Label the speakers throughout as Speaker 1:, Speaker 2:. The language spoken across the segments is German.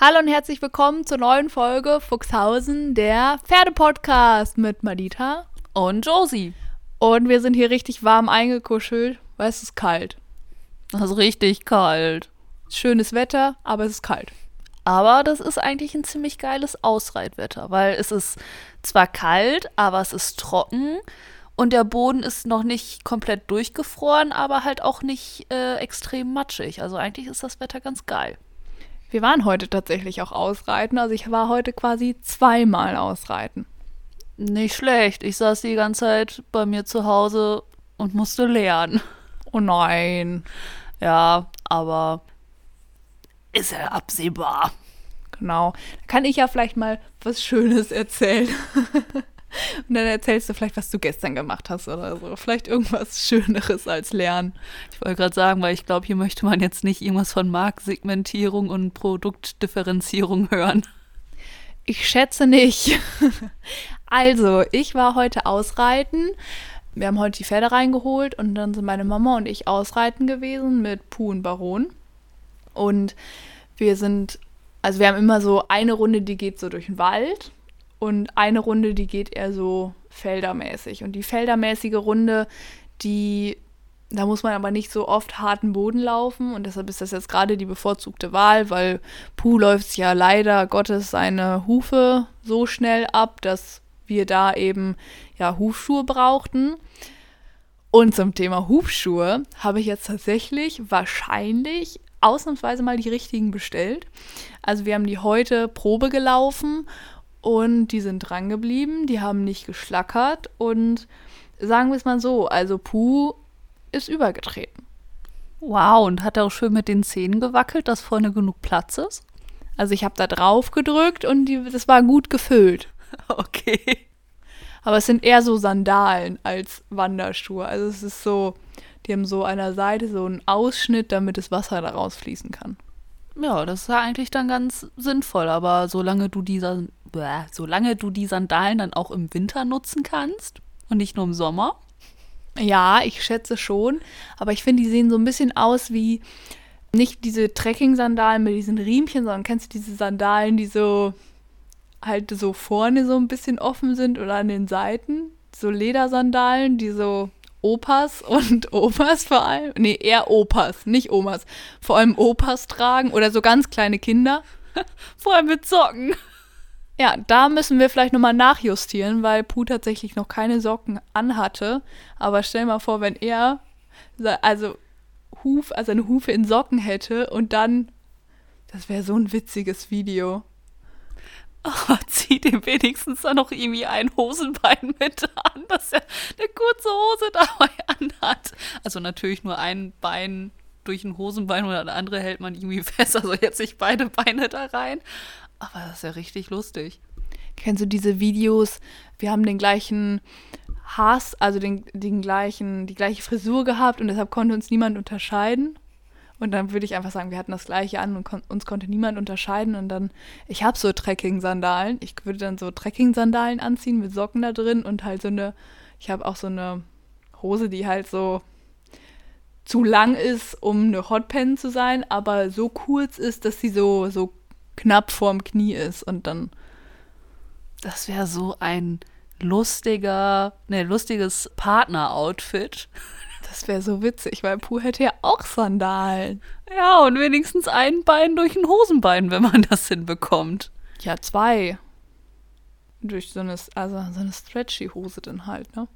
Speaker 1: Hallo und herzlich willkommen zur neuen Folge Fuchshausen, der Pferdepodcast mit Madita
Speaker 2: und Josie.
Speaker 1: Und wir sind hier richtig warm eingekuschelt, weil es ist kalt.
Speaker 2: Es ist richtig kalt.
Speaker 1: Schönes Wetter, aber es ist kalt.
Speaker 2: Aber das ist eigentlich ein ziemlich geiles Ausreitwetter, weil es ist zwar kalt, aber es ist trocken und der Boden ist noch nicht komplett durchgefroren, aber halt auch nicht äh, extrem matschig. Also eigentlich ist das Wetter ganz geil.
Speaker 1: Wir waren heute tatsächlich auch ausreiten. Also ich war heute quasi zweimal ausreiten.
Speaker 2: Nicht schlecht. Ich saß die ganze Zeit bei mir zu Hause und musste lernen.
Speaker 1: Oh nein.
Speaker 2: Ja, aber ist ja absehbar.
Speaker 1: Genau. Da kann ich ja vielleicht mal was Schönes erzählen. Und dann erzählst du vielleicht, was du gestern gemacht hast oder so. Vielleicht irgendwas Schöneres als Lernen.
Speaker 2: Ich wollte gerade sagen, weil ich glaube, hier möchte man jetzt nicht irgendwas von Marktsegmentierung und Produktdifferenzierung hören.
Speaker 1: Ich schätze nicht. Also, ich war heute ausreiten. Wir haben heute die Pferde reingeholt und dann sind meine Mama und ich ausreiten gewesen mit Puh und Baron. Und wir sind, also wir haben immer so eine Runde, die geht so durch den Wald und eine Runde, die geht eher so feldermäßig. Und die feldermäßige Runde, die, da muss man aber nicht so oft harten Boden laufen. Und deshalb ist das jetzt gerade die bevorzugte Wahl, weil Puh läuft ja leider Gottes seine Hufe so schnell ab, dass wir da eben ja Hufschuhe brauchten. Und zum Thema Hufschuhe habe ich jetzt tatsächlich wahrscheinlich ausnahmsweise mal die richtigen bestellt. Also wir haben die heute Probe gelaufen und die sind dran geblieben, die haben nicht geschlackert und sagen wir es mal so, also Puh ist übergetreten.
Speaker 2: Wow, und hat er auch schön mit den Zähnen gewackelt, dass vorne genug Platz ist?
Speaker 1: Also ich habe da drauf gedrückt und die, das war gut gefüllt.
Speaker 2: Okay.
Speaker 1: Aber es sind eher so Sandalen als Wanderschuhe. Also es ist so, die haben so an der Seite so einen Ausschnitt, damit das Wasser daraus fließen kann.
Speaker 2: Ja, das ist ja eigentlich dann ganz sinnvoll, aber solange du dieser bäh, solange du die Sandalen dann auch im Winter nutzen kannst und nicht nur im Sommer.
Speaker 1: Ja, ich schätze schon. Aber ich finde, die sehen so ein bisschen aus wie nicht diese Trekking-Sandalen mit diesen Riemchen, sondern kennst du diese Sandalen, die so halt so vorne so ein bisschen offen sind oder an den Seiten? So Ledersandalen, die so Opas und Opas vor allem, nee, eher Opas, nicht Omas, vor allem Opas tragen oder so ganz kleine Kinder.
Speaker 2: vor allem mit Socken.
Speaker 1: Ja, da müssen wir vielleicht nochmal nachjustieren, weil Puh tatsächlich noch keine Socken anhatte. Aber stell mal vor, wenn er also Huf, also eine Hufe in Socken hätte und dann, das wäre so ein witziges Video.
Speaker 2: Oh, zieh dem wenigstens dann noch irgendwie ein Hosenbein mit an, dass er eine kurze Hose dabei anhat. Also natürlich nur ein Bein durch ein Hosenbein oder das andere hält man irgendwie fest. Also jetzt nicht beide Beine da rein. Aber das ist ja richtig lustig.
Speaker 1: Kennst du diese Videos? Wir haben den gleichen Hass, also den, den gleichen, die gleiche Frisur gehabt und deshalb konnte uns niemand unterscheiden. Und dann würde ich einfach sagen, wir hatten das gleiche an und kon uns konnte niemand unterscheiden. Und dann, ich habe so Trekking-Sandalen. Ich würde dann so Trekking-Sandalen anziehen mit Socken da drin und halt so eine, ich habe auch so eine Hose, die halt so zu lang ist, um eine Hotpen zu sein, aber so kurz ist, dass sie so, so knapp vorm Knie ist und dann.
Speaker 2: Das wäre so ein lustiger, ne, lustiges Partner-Outfit.
Speaker 1: Das wäre so witzig, weil Puh hätte ja auch Sandalen.
Speaker 2: Ja, und wenigstens ein Bein durch ein Hosenbein, wenn man das hinbekommt.
Speaker 1: Ja, zwei. Durch so eine, also so eine stretchy Hose dann halt, ne?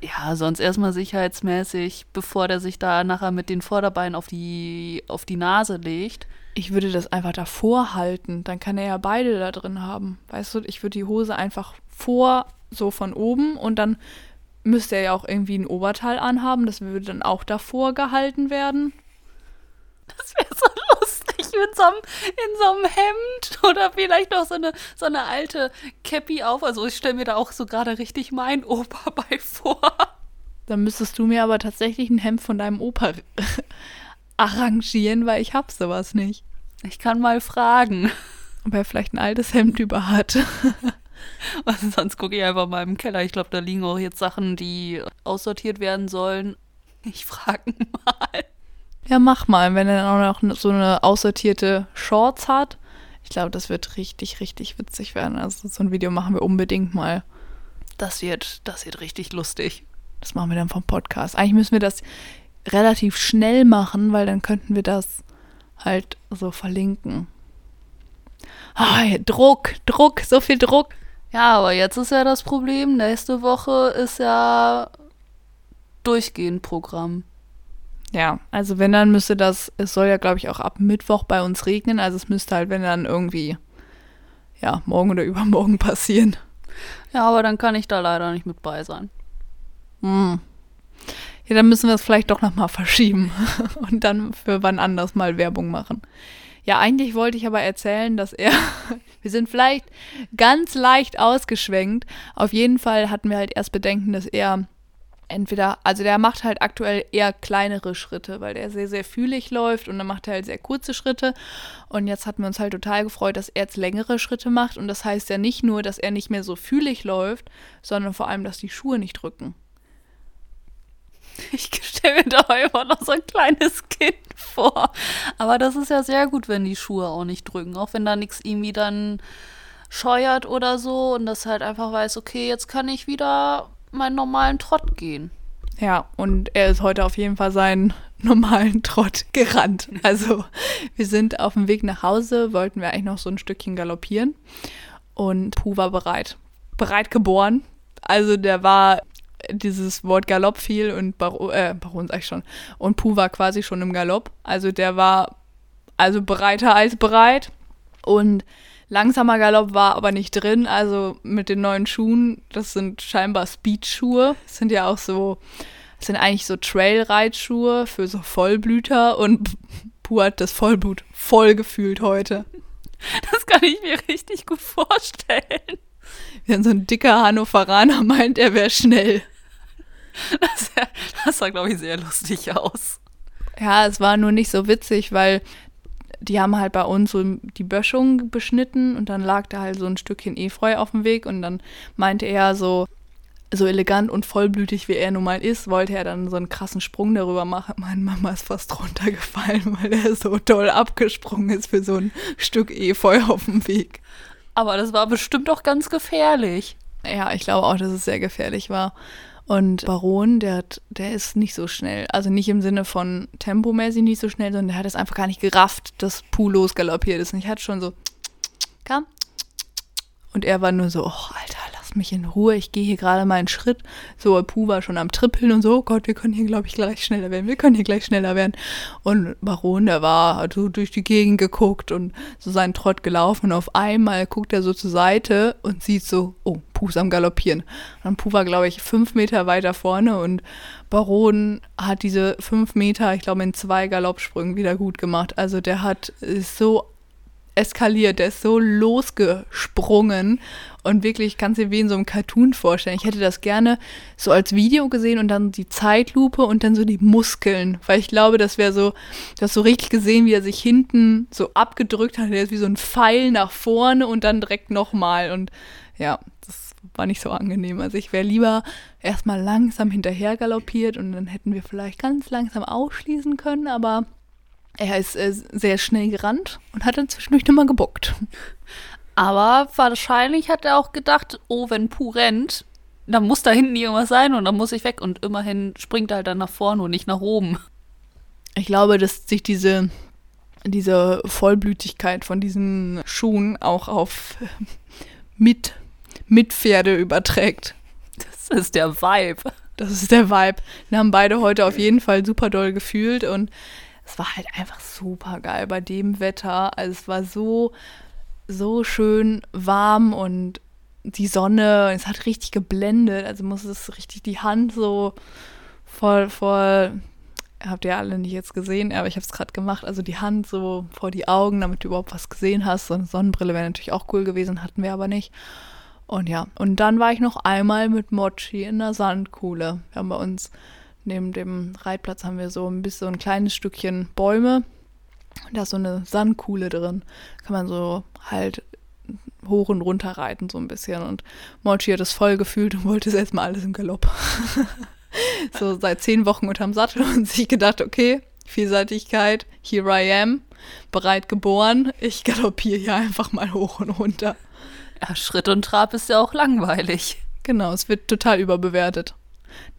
Speaker 2: Ja, sonst erstmal sicherheitsmäßig, bevor der sich da nachher mit den Vorderbeinen auf die, auf die Nase legt.
Speaker 1: Ich würde das einfach davor halten, dann kann er ja beide da drin haben. Weißt du, ich würde die Hose einfach vor, so von oben und dann müsste er ja auch irgendwie ein Oberteil anhaben, das würde dann auch davor gehalten werden.
Speaker 2: Das wäre so lustig mit so einem, in so einem Hemd oder vielleicht noch so eine, so eine alte Cappy auf. Also ich stelle mir da auch so gerade richtig mein Opa bei vor.
Speaker 1: Dann müsstest du mir aber tatsächlich ein Hemd von deinem Opa arrangieren, weil ich hab sowas nicht.
Speaker 2: Ich kann mal fragen.
Speaker 1: Ob er vielleicht ein altes Hemd über hat.
Speaker 2: Also sonst gucke ich einfach mal im Keller. Ich glaube, da liegen auch jetzt Sachen, die aussortiert werden sollen. Ich frage mal.
Speaker 1: Ja, mach mal, wenn er dann auch noch so eine aussortierte Shorts hat. Ich glaube, das wird richtig, richtig witzig werden. Also so ein Video machen wir unbedingt mal.
Speaker 2: Das wird, das wird richtig lustig.
Speaker 1: Das machen wir dann vom Podcast. Eigentlich müssen wir das relativ schnell machen, weil dann könnten wir das halt so verlinken. Ah, Druck, Druck, so viel Druck.
Speaker 2: Ja, aber jetzt ist ja das Problem, nächste Woche ist ja durchgehend Programm.
Speaker 1: Ja, also wenn dann müsste das, es soll ja glaube ich auch ab Mittwoch bei uns regnen, also es müsste halt, wenn dann irgendwie, ja, morgen oder übermorgen passieren.
Speaker 2: Ja, aber dann kann ich da leider nicht mit bei sein.
Speaker 1: Hm. Ja, dann müssen wir es vielleicht doch nochmal verschieben und dann für wann anders mal Werbung machen. Ja, eigentlich wollte ich aber erzählen, dass er, wir sind vielleicht ganz leicht ausgeschwenkt. Auf jeden Fall hatten wir halt erst Bedenken, dass er entweder, also der macht halt aktuell eher kleinere Schritte, weil der sehr, sehr fühlig läuft und dann macht er halt sehr kurze Schritte. Und jetzt hatten wir uns halt total gefreut, dass er jetzt längere Schritte macht. Und das heißt ja nicht nur, dass er nicht mehr so fühlig läuft, sondern vor allem, dass die Schuhe nicht drücken.
Speaker 2: Ich stelle mir da immer noch so ein kleines Kind vor. Aber das ist ja sehr gut, wenn die Schuhe auch nicht drücken. Auch wenn da nichts irgendwie dann scheuert oder so und das halt einfach weiß, okay, jetzt kann ich wieder meinen normalen Trott gehen.
Speaker 1: Ja, und er ist heute auf jeden Fall seinen normalen Trott gerannt. Also wir sind auf dem Weg nach Hause, wollten wir eigentlich noch so ein Stückchen galoppieren und Puh war bereit. Bereit geboren. Also der war dieses Wort Galopp fiel und Baron, äh, Baron sag ich schon. Und Puh war quasi schon im Galopp. Also der war also bereiter als bereit. Und langsamer Galopp war aber nicht drin. Also mit den neuen Schuhen, das sind scheinbar Speed-Schuhe. Sind ja auch so, das sind eigentlich so Trail-Reitschuhe für so Vollblüter. Und Puh hat das Vollblut voll gefühlt heute.
Speaker 2: Das kann ich mir richtig gut vorstellen.
Speaker 1: Wenn so ein dicker Hannoveraner meint, er wäre schnell.
Speaker 2: Das, das sah, glaube ich, sehr lustig aus.
Speaker 1: Ja, es war nur nicht so witzig, weil die haben halt bei uns so die Böschung beschnitten und dann lag da halt so ein Stückchen Efeu auf dem Weg und dann meinte er so, so elegant und vollblütig wie er nun mal ist, wollte er dann so einen krassen Sprung darüber machen. Meine Mama ist fast runtergefallen, weil er so toll abgesprungen ist für so ein Stück Efeu auf dem Weg.
Speaker 2: Aber das war bestimmt auch ganz gefährlich.
Speaker 1: Ja, ich glaube auch, dass es sehr gefährlich war. Und Baron, der, hat, der ist nicht so schnell. Also nicht im Sinne von tempomäßig nicht so schnell, sondern der hat es einfach gar nicht gerafft, dass Puh losgaloppiert ist. Und ich hatte schon so, komm. Und er war nur so, oh, Alter, mich in Ruhe, ich gehe hier gerade mal einen Schritt. So, Puh war schon am Trippeln und so, oh Gott, wir können hier, glaube ich, gleich schneller werden, wir können hier gleich schneller werden. Und Baron, der war, hat so durch die Gegend geguckt und so seinen Trott gelaufen und auf einmal guckt er so zur Seite und sieht so, oh, Puh ist am Galoppieren. Und dann Puh war, glaube ich, fünf Meter weiter vorne und Baron hat diese fünf Meter, ich glaube, in zwei Galoppsprüngen wieder gut gemacht. Also der hat ist so eskaliert, der ist so losgesprungen und wirklich kannst dir wie in so einem Cartoon vorstellen. Ich hätte das gerne so als Video gesehen und dann die Zeitlupe und dann so die Muskeln, weil ich glaube, das wäre so, das so richtig gesehen, wie er sich hinten so abgedrückt hat, der ist wie so ein Pfeil nach vorne und dann direkt nochmal und ja, das war nicht so angenehm. Also ich wäre lieber erstmal langsam hinterher galoppiert und dann hätten wir vielleicht ganz langsam ausschließen können, aber er ist äh, sehr schnell gerannt und hat dann zwischendurch nochmal gebuckt.
Speaker 2: Aber wahrscheinlich hat er auch gedacht, oh, wenn Puh rennt, dann muss da hinten irgendwas sein und dann muss ich weg. Und immerhin springt er halt dann nach vorne und nicht nach oben.
Speaker 1: Ich glaube, dass sich diese, diese Vollblütigkeit von diesen Schuhen auch auf mit, mit Pferde überträgt.
Speaker 2: Das ist der Vibe.
Speaker 1: Das ist der Vibe. Wir haben beide heute auf jeden Fall super doll gefühlt und es war halt einfach super geil bei dem Wetter. Also es war so, so schön warm und die Sonne, es hat richtig geblendet. Also muss es richtig die Hand so voll, voll, habt ihr alle nicht jetzt gesehen, aber ich habe es gerade gemacht. Also die Hand so vor die Augen, damit du überhaupt was gesehen hast. So eine Sonnenbrille wäre natürlich auch cool gewesen, hatten wir aber nicht. Und ja, und dann war ich noch einmal mit Mochi in der Sandkuhle. Wir haben bei uns neben dem Reitplatz haben wir so ein bisschen so ein kleines Stückchen Bäume. Da ist so eine Sandkuhle drin. Kann man so halt hoch und runter reiten, so ein bisschen. Und Mochi hat es voll gefühlt und wollte es erstmal alles im Galopp. so seit zehn Wochen unterm Sattel und sich gedacht, okay, Vielseitigkeit, here I am, bereit geboren. Ich galoppiere hier einfach mal hoch und runter.
Speaker 2: Ja, Schritt und Trab ist ja auch langweilig.
Speaker 1: Genau, es wird total überbewertet.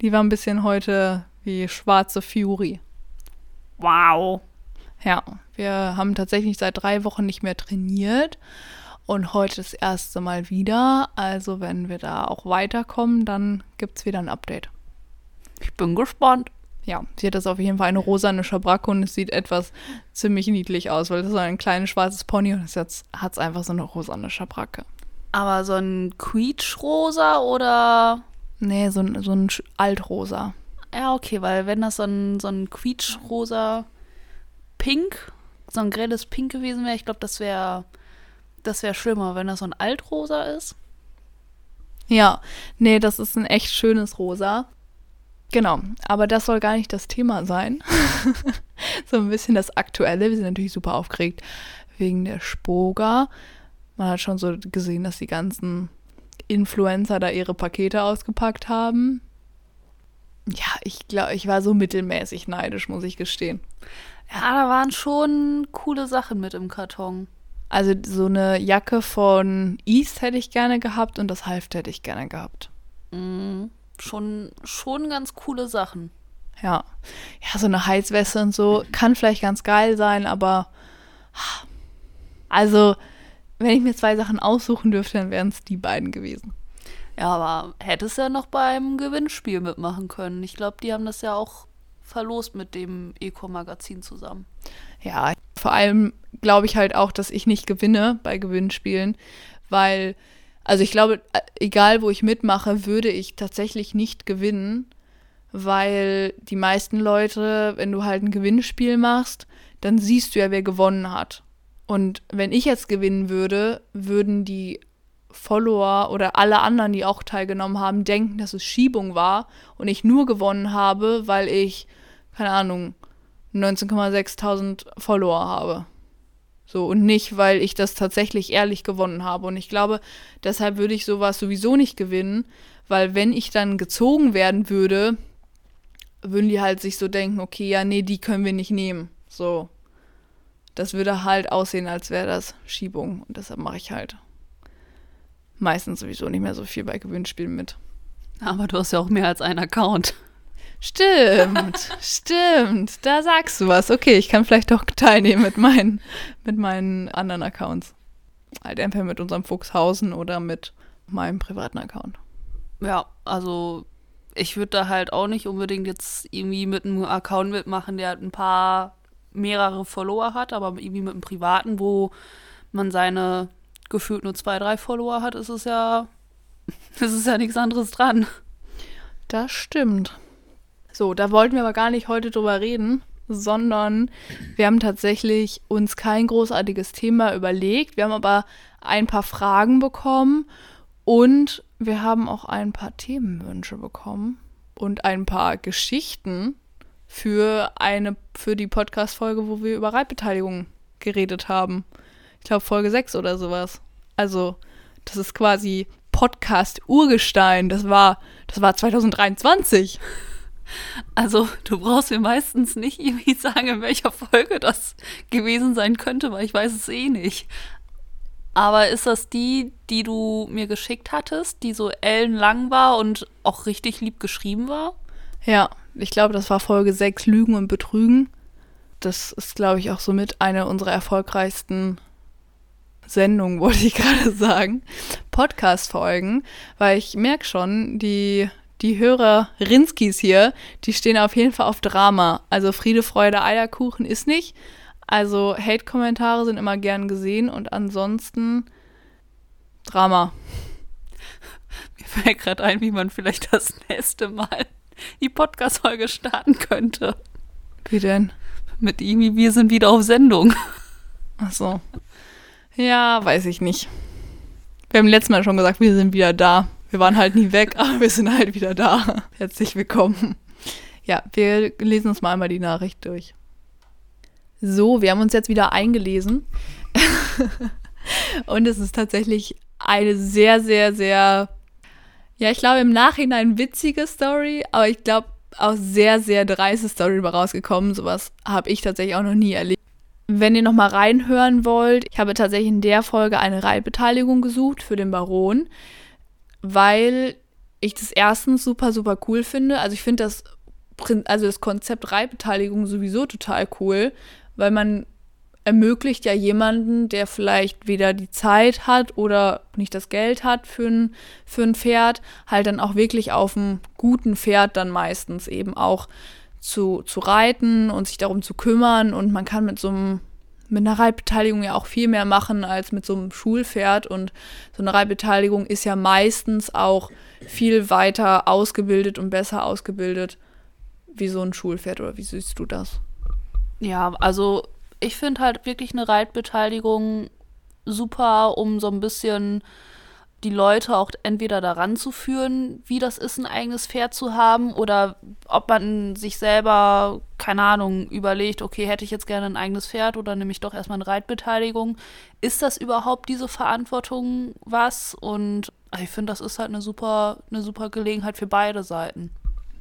Speaker 1: Die war ein bisschen heute wie schwarze Fury.
Speaker 2: Wow.
Speaker 1: Ja, wir haben tatsächlich seit drei Wochen nicht mehr trainiert und heute das erste Mal wieder. Also wenn wir da auch weiterkommen, dann gibt es wieder ein Update.
Speaker 2: Ich bin gespannt.
Speaker 1: Ja, sie hat das auf jeden Fall eine rosane Schabracke und es sieht etwas ziemlich niedlich aus, weil das ist ein kleines schwarzes Pony und jetzt hat es einfach so eine rosane Schabracke.
Speaker 2: Aber so ein Quietschrosa oder?
Speaker 1: Nee, so ein, so ein Altrosa.
Speaker 2: Ja, okay, weil wenn das so ein, so ein quietschrosa Pink, so ein grelles Pink gewesen wäre, ich glaube, das wäre das wäre schlimmer, wenn das so ein Altrosa ist.
Speaker 1: Ja, nee, das ist ein echt schönes Rosa. Genau, aber das soll gar nicht das Thema sein. so ein bisschen das Aktuelle. Wir sind natürlich super aufgeregt wegen der Spoga. Man hat schon so gesehen, dass die ganzen Influencer da ihre Pakete ausgepackt haben. Ja, ich glaube, ich war so mittelmäßig neidisch, muss ich gestehen.
Speaker 2: Ja, da waren schon coole Sachen mit im Karton.
Speaker 1: Also so eine Jacke von East hätte ich gerne gehabt und das Halft hätte ich gerne gehabt.
Speaker 2: Mhm. Schon, schon ganz coole Sachen.
Speaker 1: Ja. Ja, so eine Heizweste und so kann vielleicht ganz geil sein, aber also, wenn ich mir zwei Sachen aussuchen dürfte, dann wären es die beiden gewesen.
Speaker 2: Ja, aber hättest ja noch beim Gewinnspiel mitmachen können. Ich glaube, die haben das ja auch verlost mit dem Eco-Magazin zusammen.
Speaker 1: Ja, vor allem glaube ich halt auch, dass ich nicht gewinne bei Gewinnspielen, weil, also ich glaube, äh, egal wo ich mitmache, würde ich tatsächlich nicht gewinnen, weil die meisten Leute, wenn du halt ein Gewinnspiel machst, dann siehst du ja, wer gewonnen hat. Und wenn ich jetzt gewinnen würde, würden die Follower oder alle anderen, die auch teilgenommen haben, denken, dass es Schiebung war und ich nur gewonnen habe, weil ich, keine Ahnung, 19,6.000 Follower habe. So, und nicht, weil ich das tatsächlich ehrlich gewonnen habe. Und ich glaube, deshalb würde ich sowas sowieso nicht gewinnen, weil wenn ich dann gezogen werden würde, würden die halt sich so denken, okay, ja, nee, die können wir nicht nehmen. So. Das würde halt aussehen, als wäre das Schiebung. Und deshalb mache ich halt meistens sowieso nicht mehr so viel bei Gewinnspielen mit.
Speaker 2: Aber du hast ja auch mehr als einen Account.
Speaker 1: Stimmt, stimmt. Da sagst du was. Okay, ich kann vielleicht doch teilnehmen mit meinen, mit meinen anderen Accounts. Halt entweder mit unserem Fuchshausen oder mit meinem privaten Account.
Speaker 2: Ja, also ich würde da halt auch nicht unbedingt jetzt irgendwie mit einem Account mitmachen, der halt ein paar mehrere Follower hat, aber irgendwie mit einem privaten, wo man seine gefühlt nur zwei, drei Follower hat, ist es ja, ist ja nichts anderes dran.
Speaker 1: Das stimmt. So, da wollten wir aber gar nicht heute drüber reden, sondern wir haben tatsächlich uns kein großartiges Thema überlegt. Wir haben aber ein paar Fragen bekommen und wir haben auch ein paar Themenwünsche bekommen und ein paar Geschichten für eine für die Podcast Folge, wo wir über Reitbeteiligung geredet haben. Ich glaube Folge 6 oder sowas. Also, das ist quasi Podcast Urgestein. Das war das war 2023.
Speaker 2: Also, du brauchst mir meistens nicht irgendwie sagen, in welcher Folge das gewesen sein könnte, weil ich weiß es eh nicht. Aber ist das die, die du mir geschickt hattest, die so ellenlang war und auch richtig lieb geschrieben war?
Speaker 1: Ja, ich glaube, das war Folge 6, Lügen und Betrügen. Das ist, glaube ich, auch somit eine unserer erfolgreichsten Sendungen, wollte ich gerade sagen. Podcast-Folgen, weil ich merke schon, die, die Hörer Rinskis hier, die stehen auf jeden Fall auf Drama. Also Friede, Freude, Eierkuchen ist nicht. Also Hate-Kommentare sind immer gern gesehen und ansonsten Drama.
Speaker 2: Mir fällt gerade ein, wie man vielleicht das nächste Mal die Podcast-Folge starten könnte.
Speaker 1: Wie denn?
Speaker 2: Mit irgendwie, wir sind wieder auf Sendung.
Speaker 1: Ach so. Ja, weiß ich nicht. Wir haben letztes Mal schon gesagt, wir sind wieder da. Wir waren halt nie weg, aber wir sind halt wieder da. Herzlich willkommen. Ja, wir lesen uns mal einmal die Nachricht durch. So, wir haben uns jetzt wieder eingelesen. Und es ist tatsächlich eine sehr, sehr, sehr, ja, ich glaube im Nachhinein witzige Story, aber ich glaube, auch sehr, sehr dreiste Story rausgekommen. Sowas habe ich tatsächlich auch noch nie erlebt. Wenn ihr nochmal reinhören wollt, ich habe tatsächlich in der Folge eine Reitbeteiligung gesucht für den Baron, weil ich das erstens super, super cool finde. Also ich finde das, also das Konzept Reitbeteiligung sowieso total cool, weil man ermöglicht ja jemanden, der vielleicht weder die Zeit hat oder nicht das Geld hat für ein, für ein Pferd, halt dann auch wirklich auf einem guten Pferd dann meistens eben auch zu, zu reiten und sich darum zu kümmern. Und man kann mit so einem mit einer Reitbeteiligung ja auch viel mehr machen als mit so einem Schulpferd. Und so eine Reitbeteiligung ist ja meistens auch viel weiter ausgebildet und besser ausgebildet wie so ein Schulpferd. Oder wie siehst du das?
Speaker 2: Ja, also ich finde halt wirklich eine Reitbeteiligung super, um so ein bisschen die Leute auch entweder daran zu führen, wie das ist, ein eigenes Pferd zu haben, oder ob man sich selber, keine Ahnung, überlegt, okay, hätte ich jetzt gerne ein eigenes Pferd oder nehme ich doch erstmal eine Reitbeteiligung. Ist das überhaupt diese Verantwortung was? Und ich finde, das ist halt eine super, eine super Gelegenheit für beide Seiten.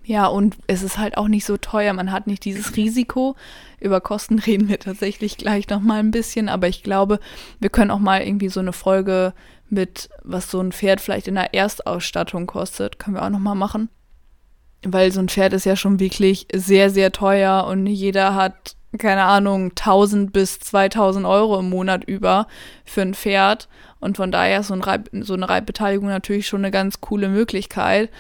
Speaker 1: Ja, und es ist halt auch nicht so teuer. Man hat nicht dieses Risiko. Über Kosten reden wir tatsächlich gleich nochmal ein bisschen. Aber ich glaube, wir können auch mal irgendwie so eine Folge mit, was so ein Pferd vielleicht in der Erstausstattung kostet, können wir auch nochmal machen. Weil so ein Pferd ist ja schon wirklich sehr, sehr teuer und jeder hat, keine Ahnung, 1000 bis 2000 Euro im Monat über für ein Pferd. Und von daher ist so, ein Reib, so eine Reitbeteiligung natürlich schon eine ganz coole Möglichkeit.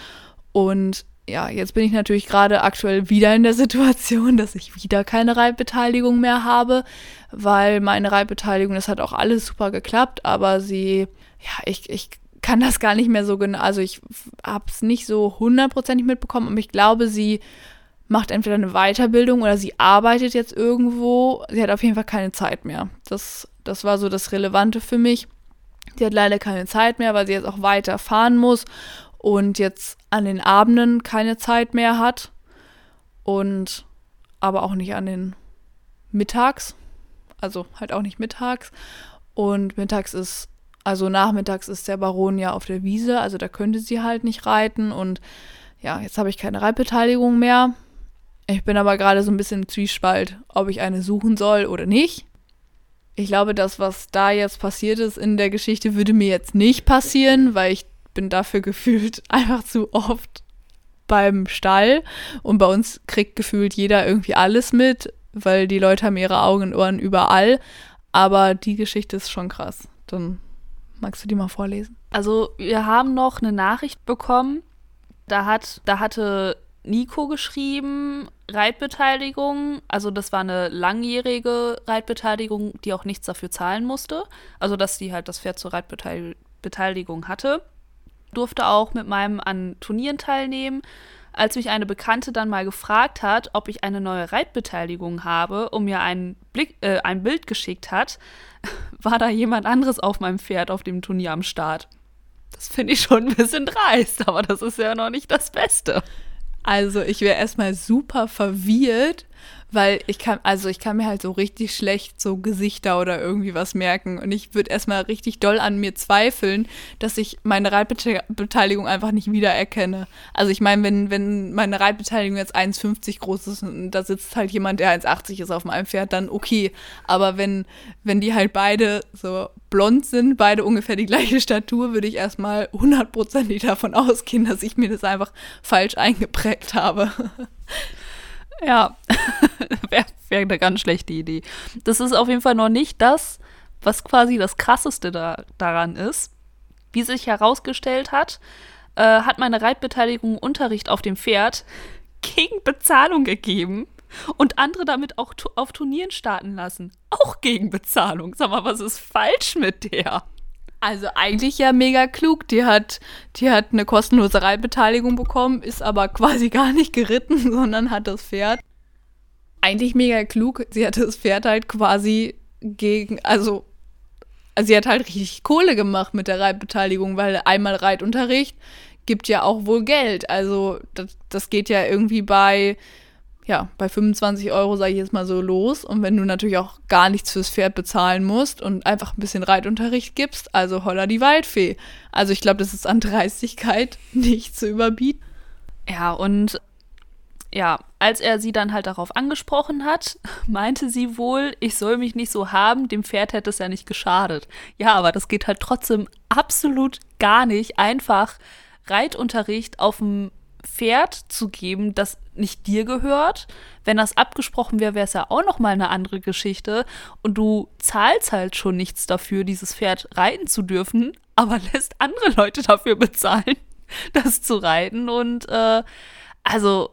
Speaker 1: Und ja, jetzt bin ich natürlich gerade aktuell wieder in der Situation, dass ich wieder keine Reitbeteiligung mehr habe, weil meine Reitbeteiligung, das hat auch alles super geklappt, aber sie, ja, ich, ich kann das gar nicht mehr so genau, also ich habe es nicht so hundertprozentig mitbekommen, aber ich glaube, sie macht entweder eine Weiterbildung oder sie arbeitet jetzt irgendwo. Sie hat auf jeden Fall keine Zeit mehr. Das, das war so das Relevante für mich. Sie hat leider keine Zeit mehr, weil sie jetzt auch weiter fahren muss und jetzt an den Abenden keine Zeit mehr hat und aber auch nicht an den Mittags, also halt auch nicht mittags und mittags ist also nachmittags ist der Baron ja auf der Wiese, also da könnte sie halt nicht reiten und ja, jetzt habe ich keine Reitbeteiligung mehr. Ich bin aber gerade so ein bisschen im Zwiespalt, ob ich eine suchen soll oder nicht. Ich glaube, das, was da jetzt passiert ist in der Geschichte, würde mir jetzt nicht passieren, weil ich bin dafür gefühlt einfach zu oft beim Stall und bei uns kriegt gefühlt jeder irgendwie alles mit, weil die Leute haben ihre Augen und Ohren überall. Aber die Geschichte ist schon krass. Dann magst du die mal vorlesen?
Speaker 2: Also wir haben noch eine Nachricht bekommen. Da hat, da hatte Nico geschrieben, Reitbeteiligung. Also das war eine langjährige Reitbeteiligung, die auch nichts dafür zahlen musste. Also dass die halt das Pferd zur Reitbeteiligung hatte durfte auch mit meinem an Turnieren teilnehmen. Als mich eine Bekannte dann mal gefragt hat, ob ich eine neue Reitbeteiligung habe und mir ein, Blick, äh, ein Bild geschickt hat, war da jemand anderes auf meinem Pferd auf dem Turnier am Start. Das finde ich schon ein bisschen dreist, aber das ist ja noch nicht das Beste.
Speaker 1: Also ich wäre erstmal super verwirrt, weil ich kann, also ich kann mir halt so richtig schlecht so Gesichter oder irgendwie was merken. Und ich würde erstmal richtig doll an mir zweifeln, dass ich meine Reitbeteiligung einfach nicht wiedererkenne. Also ich meine, wenn, wenn meine Reitbeteiligung jetzt 1,50 groß ist und da sitzt halt jemand, der 1,80 ist auf meinem Pferd, dann okay. Aber wenn, wenn die halt beide so blond sind, beide ungefähr die gleiche Statur, würde ich erstmal hundertprozentig davon ausgehen, dass ich mir das einfach falsch eingeprägt habe.
Speaker 2: Ja, wäre wär eine ganz schlechte Idee. Das ist auf jeden Fall noch nicht das, was quasi das Krasseste da, daran ist. Wie sich herausgestellt hat, äh, hat meine Reitbeteiligung Unterricht auf dem Pferd gegen Bezahlung gegeben und andere damit auch auf Turnieren starten lassen. Auch gegen Bezahlung. Sag mal, was ist falsch mit der?
Speaker 1: Also eigentlich ja mega klug. Die hat, die hat eine kostenlose Reitbeteiligung bekommen, ist aber quasi gar nicht geritten, sondern hat das Pferd. Eigentlich mega klug. Sie hat das Pferd halt quasi gegen, also, sie hat halt richtig Kohle gemacht mit der Reitbeteiligung, weil einmal Reitunterricht gibt ja auch wohl Geld. Also das, das geht ja irgendwie bei ja, bei 25 Euro sage ich jetzt mal so los. Und wenn du natürlich auch gar nichts fürs Pferd bezahlen musst und einfach ein bisschen Reitunterricht gibst, also holla die Waldfee. Also ich glaube, das ist an Dreistigkeit nicht zu überbieten.
Speaker 2: Ja, und ja, als er sie dann halt darauf angesprochen hat, meinte sie wohl, ich soll mich nicht so haben, dem Pferd hätte es ja nicht geschadet. Ja, aber das geht halt trotzdem absolut gar nicht, einfach Reitunterricht auf dem Pferd zu geben, das nicht dir gehört. Wenn das abgesprochen wäre, wäre es ja auch noch mal eine andere Geschichte. Und du zahlst halt schon nichts dafür, dieses Pferd reiten zu dürfen, aber lässt andere Leute dafür bezahlen, das zu reiten. Und äh, also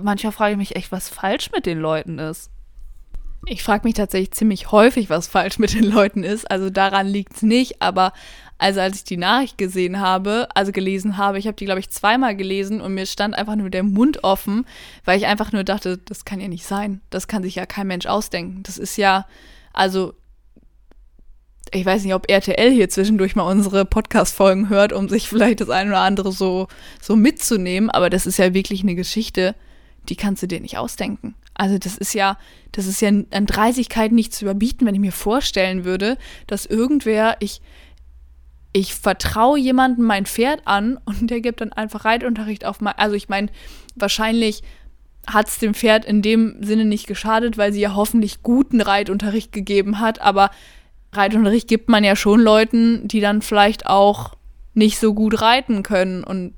Speaker 2: manchmal frage ich mich echt, was falsch mit den Leuten ist.
Speaker 1: Ich frage mich tatsächlich ziemlich häufig, was falsch mit den Leuten ist. Also daran liegt es nicht, aber also als ich die Nachricht gesehen habe, also gelesen habe, ich habe die, glaube ich, zweimal gelesen und mir stand einfach nur der Mund offen, weil ich einfach nur dachte, das kann ja nicht sein. Das kann sich ja kein Mensch ausdenken. Das ist ja, also ich weiß nicht, ob RTL hier zwischendurch mal unsere Podcast-Folgen hört, um sich vielleicht das eine oder andere so, so mitzunehmen, aber das ist ja wirklich eine Geschichte, die kannst du dir nicht ausdenken. Also das ist ja, das ist ja an Dreisigkeit nicht zu überbieten, wenn ich mir vorstellen würde, dass irgendwer, ich, ich vertraue jemandem mein Pferd an und der gibt dann einfach Reitunterricht auf mein, also ich meine, wahrscheinlich hat es dem Pferd in dem Sinne nicht geschadet, weil sie ja hoffentlich guten Reitunterricht gegeben hat, aber Reitunterricht gibt man ja schon Leuten, die dann vielleicht auch nicht so gut reiten können und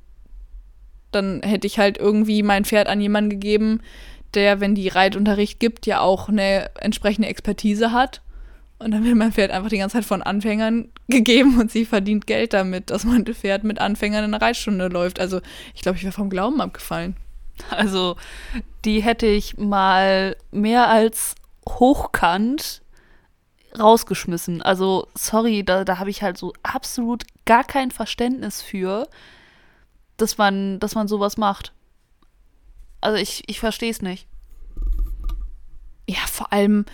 Speaker 1: dann hätte ich halt irgendwie mein Pferd an jemanden gegeben, der, wenn die Reitunterricht gibt, ja auch eine entsprechende Expertise hat. Und dann wird mein Pferd einfach die ganze Zeit von Anfängern gegeben und sie verdient Geld damit, dass mein Pferd mit Anfängern in eine Reitstunde läuft. Also ich glaube, ich wäre vom Glauben abgefallen.
Speaker 2: Also die hätte ich mal mehr als hochkant rausgeschmissen. Also sorry, da, da habe ich halt so absolut gar kein Verständnis für dass man, dass man sowas macht. Also ich, ich verstehe es nicht.
Speaker 1: Ja, vor allem,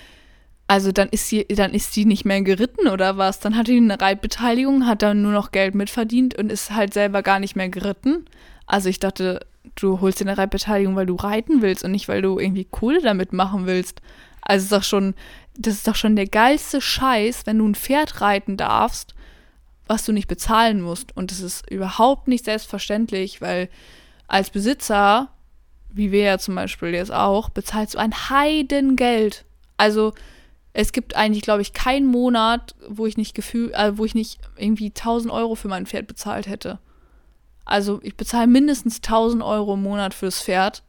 Speaker 1: also dann ist sie, dann ist sie nicht mehr geritten oder was? Dann hat die eine Reitbeteiligung, hat dann nur noch Geld mitverdient und ist halt selber gar nicht mehr geritten. Also ich dachte, du holst dir eine Reitbeteiligung, weil du reiten willst und nicht, weil du irgendwie Kohle damit machen willst. Also ist doch schon, das ist doch schon der geilste Scheiß, wenn du ein Pferd reiten darfst was du nicht bezahlen musst. Und das ist überhaupt nicht selbstverständlich, weil als Besitzer, wie wir ja zum Beispiel jetzt auch, bezahlst du ein Heidengeld. Also es gibt eigentlich, glaube ich, keinen Monat, wo ich nicht gefühl, äh, wo ich nicht irgendwie 1000 Euro für mein Pferd bezahlt hätte. Also ich bezahle mindestens 1000 Euro im Monat fürs Pferd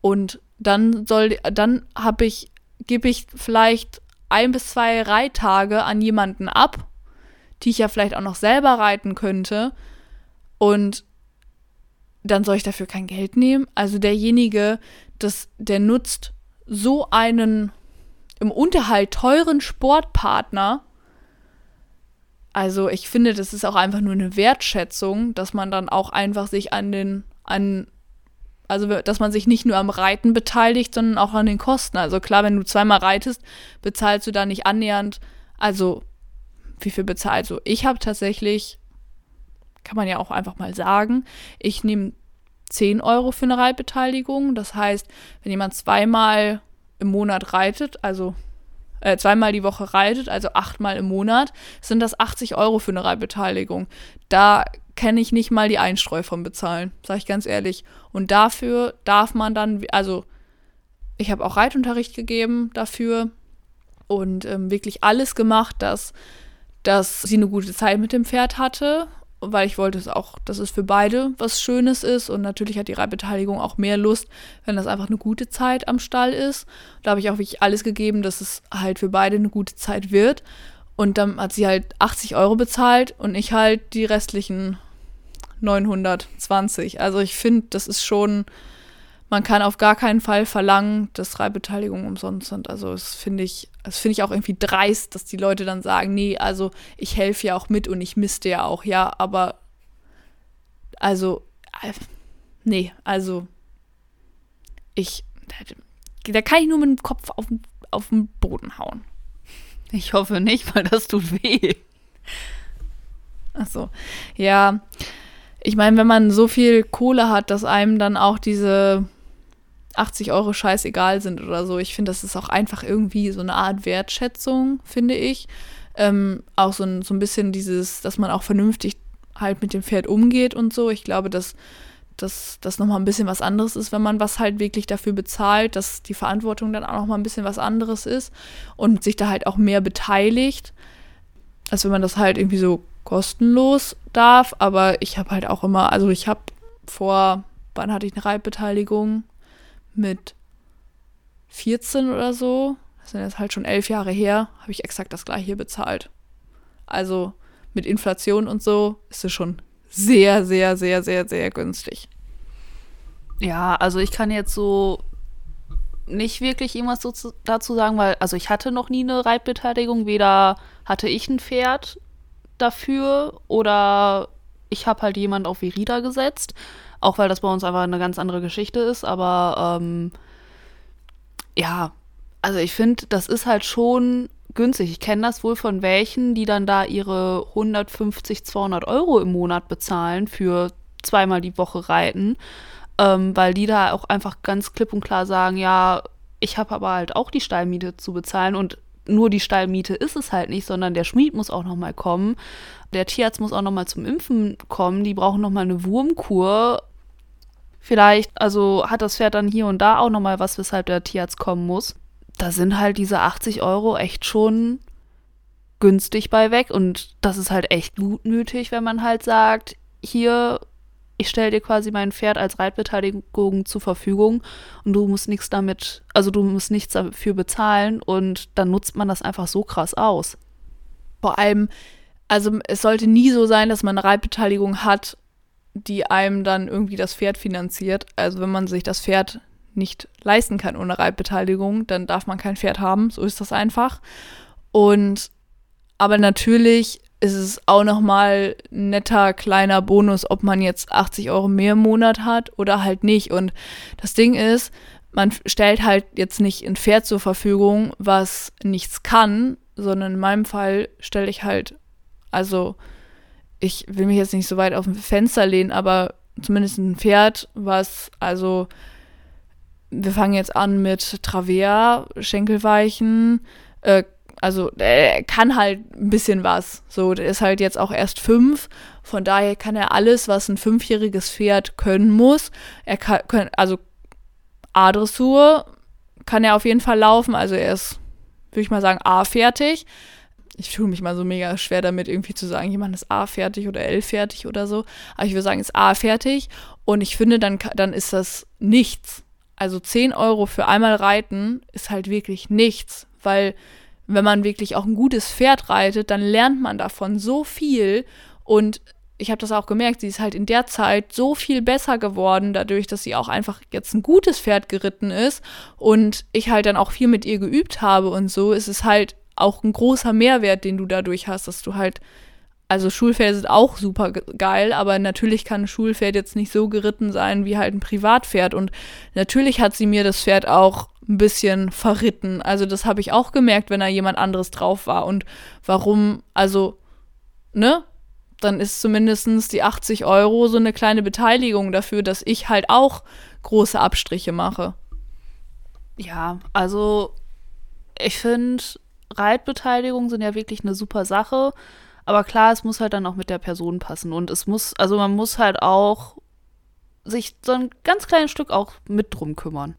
Speaker 1: und dann soll, dann habe ich, gebe ich vielleicht ein bis zwei Reittage an jemanden ab die ich ja vielleicht auch noch selber reiten könnte. Und dann soll ich dafür kein Geld nehmen. Also derjenige, das, der nutzt so einen im Unterhalt teuren Sportpartner. Also ich finde, das ist auch einfach nur eine Wertschätzung, dass man dann auch einfach sich an den, an, also dass man sich nicht nur am Reiten beteiligt, sondern auch an den Kosten. Also klar, wenn du zweimal reitest, bezahlst du da nicht annähernd, also wie viel bezahlt. So, ich habe tatsächlich, kann man ja auch einfach mal sagen, ich nehme 10 Euro für eine Reitbeteiligung. Das heißt, wenn jemand zweimal im Monat reitet, also äh, zweimal die Woche reitet, also achtmal im Monat, sind das 80 Euro für eine Reitbeteiligung. Da kenne ich nicht mal die Einstreu von bezahlen, sage ich ganz ehrlich. Und dafür darf man dann, also ich habe auch Reitunterricht gegeben dafür und ähm, wirklich alles gemacht, dass dass sie eine gute Zeit mit dem Pferd hatte, weil ich wollte es auch, dass es für beide was Schönes ist und natürlich hat die Reitbeteiligung auch mehr Lust, wenn das einfach eine gute Zeit am Stall ist. Da habe ich auch wirklich alles gegeben, dass es halt für beide eine gute Zeit wird. Und dann hat sie halt 80 Euro bezahlt und ich halt die restlichen 920. Also ich finde, das ist schon man kann auf gar keinen Fall verlangen, dass Reitbeteiligungen umsonst sind. Also das finde ich, das finde ich auch irgendwie dreist, dass die Leute dann sagen, nee, also ich helfe ja auch mit und ich misste ja auch, ja, aber also, äh, nee, also ich, da kann ich nur mit dem Kopf auf, auf den Boden hauen.
Speaker 2: Ich hoffe nicht, weil das tut weh.
Speaker 1: Ach so, ja. Ich meine, wenn man so viel Kohle hat, dass einem dann auch diese 80 Euro scheißegal sind oder so. Ich finde, das ist auch einfach irgendwie so eine Art Wertschätzung, finde ich. Ähm, auch so ein, so ein bisschen dieses, dass man auch vernünftig halt mit dem Pferd umgeht und so. Ich glaube, dass dass das nochmal ein bisschen was anderes ist, wenn man was halt wirklich dafür bezahlt, dass die Verantwortung dann auch nochmal ein bisschen was anderes ist und sich da halt auch mehr beteiligt, als wenn man das halt irgendwie so kostenlos darf. Aber ich habe halt auch immer, also ich habe vor, wann hatte ich eine Reitbeteiligung? Mit 14 oder so, das sind jetzt halt schon elf Jahre her, habe ich exakt das gleiche bezahlt. Also mit Inflation und so ist es schon sehr, sehr, sehr, sehr, sehr günstig.
Speaker 2: Ja, also ich kann jetzt so nicht wirklich irgendwas so zu, dazu sagen, weil, also ich hatte noch nie eine Reitbeteiligung, weder hatte ich ein Pferd dafür oder ich habe halt jemand auf Verida gesetzt, auch weil das bei uns einfach eine ganz andere Geschichte ist, aber ähm, ja, also ich finde, das ist halt schon günstig. Ich kenne das wohl von welchen, die dann da ihre 150, 200 Euro im Monat bezahlen für zweimal die Woche reiten, ähm, weil die da auch einfach ganz klipp und klar sagen, ja, ich habe aber halt auch die Stallmiete zu bezahlen und nur die Stallmiete ist es halt nicht, sondern der Schmied muss auch noch mal kommen, der Tierarzt muss auch noch mal zum Impfen kommen, die brauchen noch mal eine Wurmkur. Vielleicht, also hat das Pferd dann hier und da auch noch mal was, weshalb der Tierarzt kommen muss. Da sind halt diese 80 Euro echt schon günstig bei weg. Und das ist halt echt gutmütig, wenn man halt sagt, hier, ich stelle dir quasi mein Pferd als Reitbeteiligung zur Verfügung und du musst nichts damit, also du musst nichts dafür bezahlen und dann nutzt man das einfach so krass aus.
Speaker 1: Vor allem, also es sollte nie so sein, dass man eine Reitbeteiligung hat, die einem dann irgendwie das Pferd finanziert. Also wenn man sich das Pferd nicht leisten kann ohne Reitbeteiligung, dann darf man kein Pferd haben. So ist das einfach. Und aber natürlich ist es auch nochmal ein netter kleiner Bonus, ob man jetzt 80 Euro mehr im Monat hat oder halt nicht. Und das Ding ist, man stellt halt jetzt nicht ein Pferd zur Verfügung, was nichts kann, sondern in meinem Fall stelle ich halt, also ich will mich jetzt nicht so weit auf dem Fenster lehnen, aber zumindest ein Pferd, was also wir fangen jetzt an mit Travers, Schenkelweichen. Äh, also er kann halt ein bisschen was. So, der ist halt jetzt auch erst fünf. Von daher kann er alles, was ein fünfjähriges Pferd können muss. Er kann, also A-Dressur kann er auf jeden Fall laufen. Also er ist, würde ich mal sagen, A-fertig. Ich tue mich mal so mega schwer damit, irgendwie zu sagen, jemand ist A fertig oder L fertig oder so. Aber ich würde sagen, ist A fertig. Und ich finde, dann, dann ist das nichts. Also 10 Euro für einmal reiten ist halt wirklich nichts, weil wenn man wirklich auch ein gutes Pferd reitet, dann lernt man davon so viel. Und ich habe das auch gemerkt, sie ist halt in der Zeit so viel besser geworden, dadurch, dass sie auch einfach jetzt ein gutes Pferd geritten ist und ich halt dann auch viel mit ihr geübt habe und so, ist es halt auch ein großer Mehrwert, den du dadurch hast, dass du halt also Schulpferde sind auch super geil, aber natürlich kann ein Schulpferd jetzt nicht so geritten sein wie halt ein Privatpferd. Und natürlich hat sie mir das Pferd auch ein bisschen verritten. Also das habe ich auch gemerkt, wenn da jemand anderes drauf war. Und warum, also, ne? Dann ist zumindest die 80 Euro so eine kleine Beteiligung dafür, dass ich halt auch große Abstriche mache.
Speaker 2: Ja, also ich finde, Reitbeteiligungen sind ja wirklich eine super Sache. Aber klar, es muss halt dann auch mit der Person passen. Und es muss, also man muss halt auch sich so ein ganz kleines Stück auch mit drum kümmern.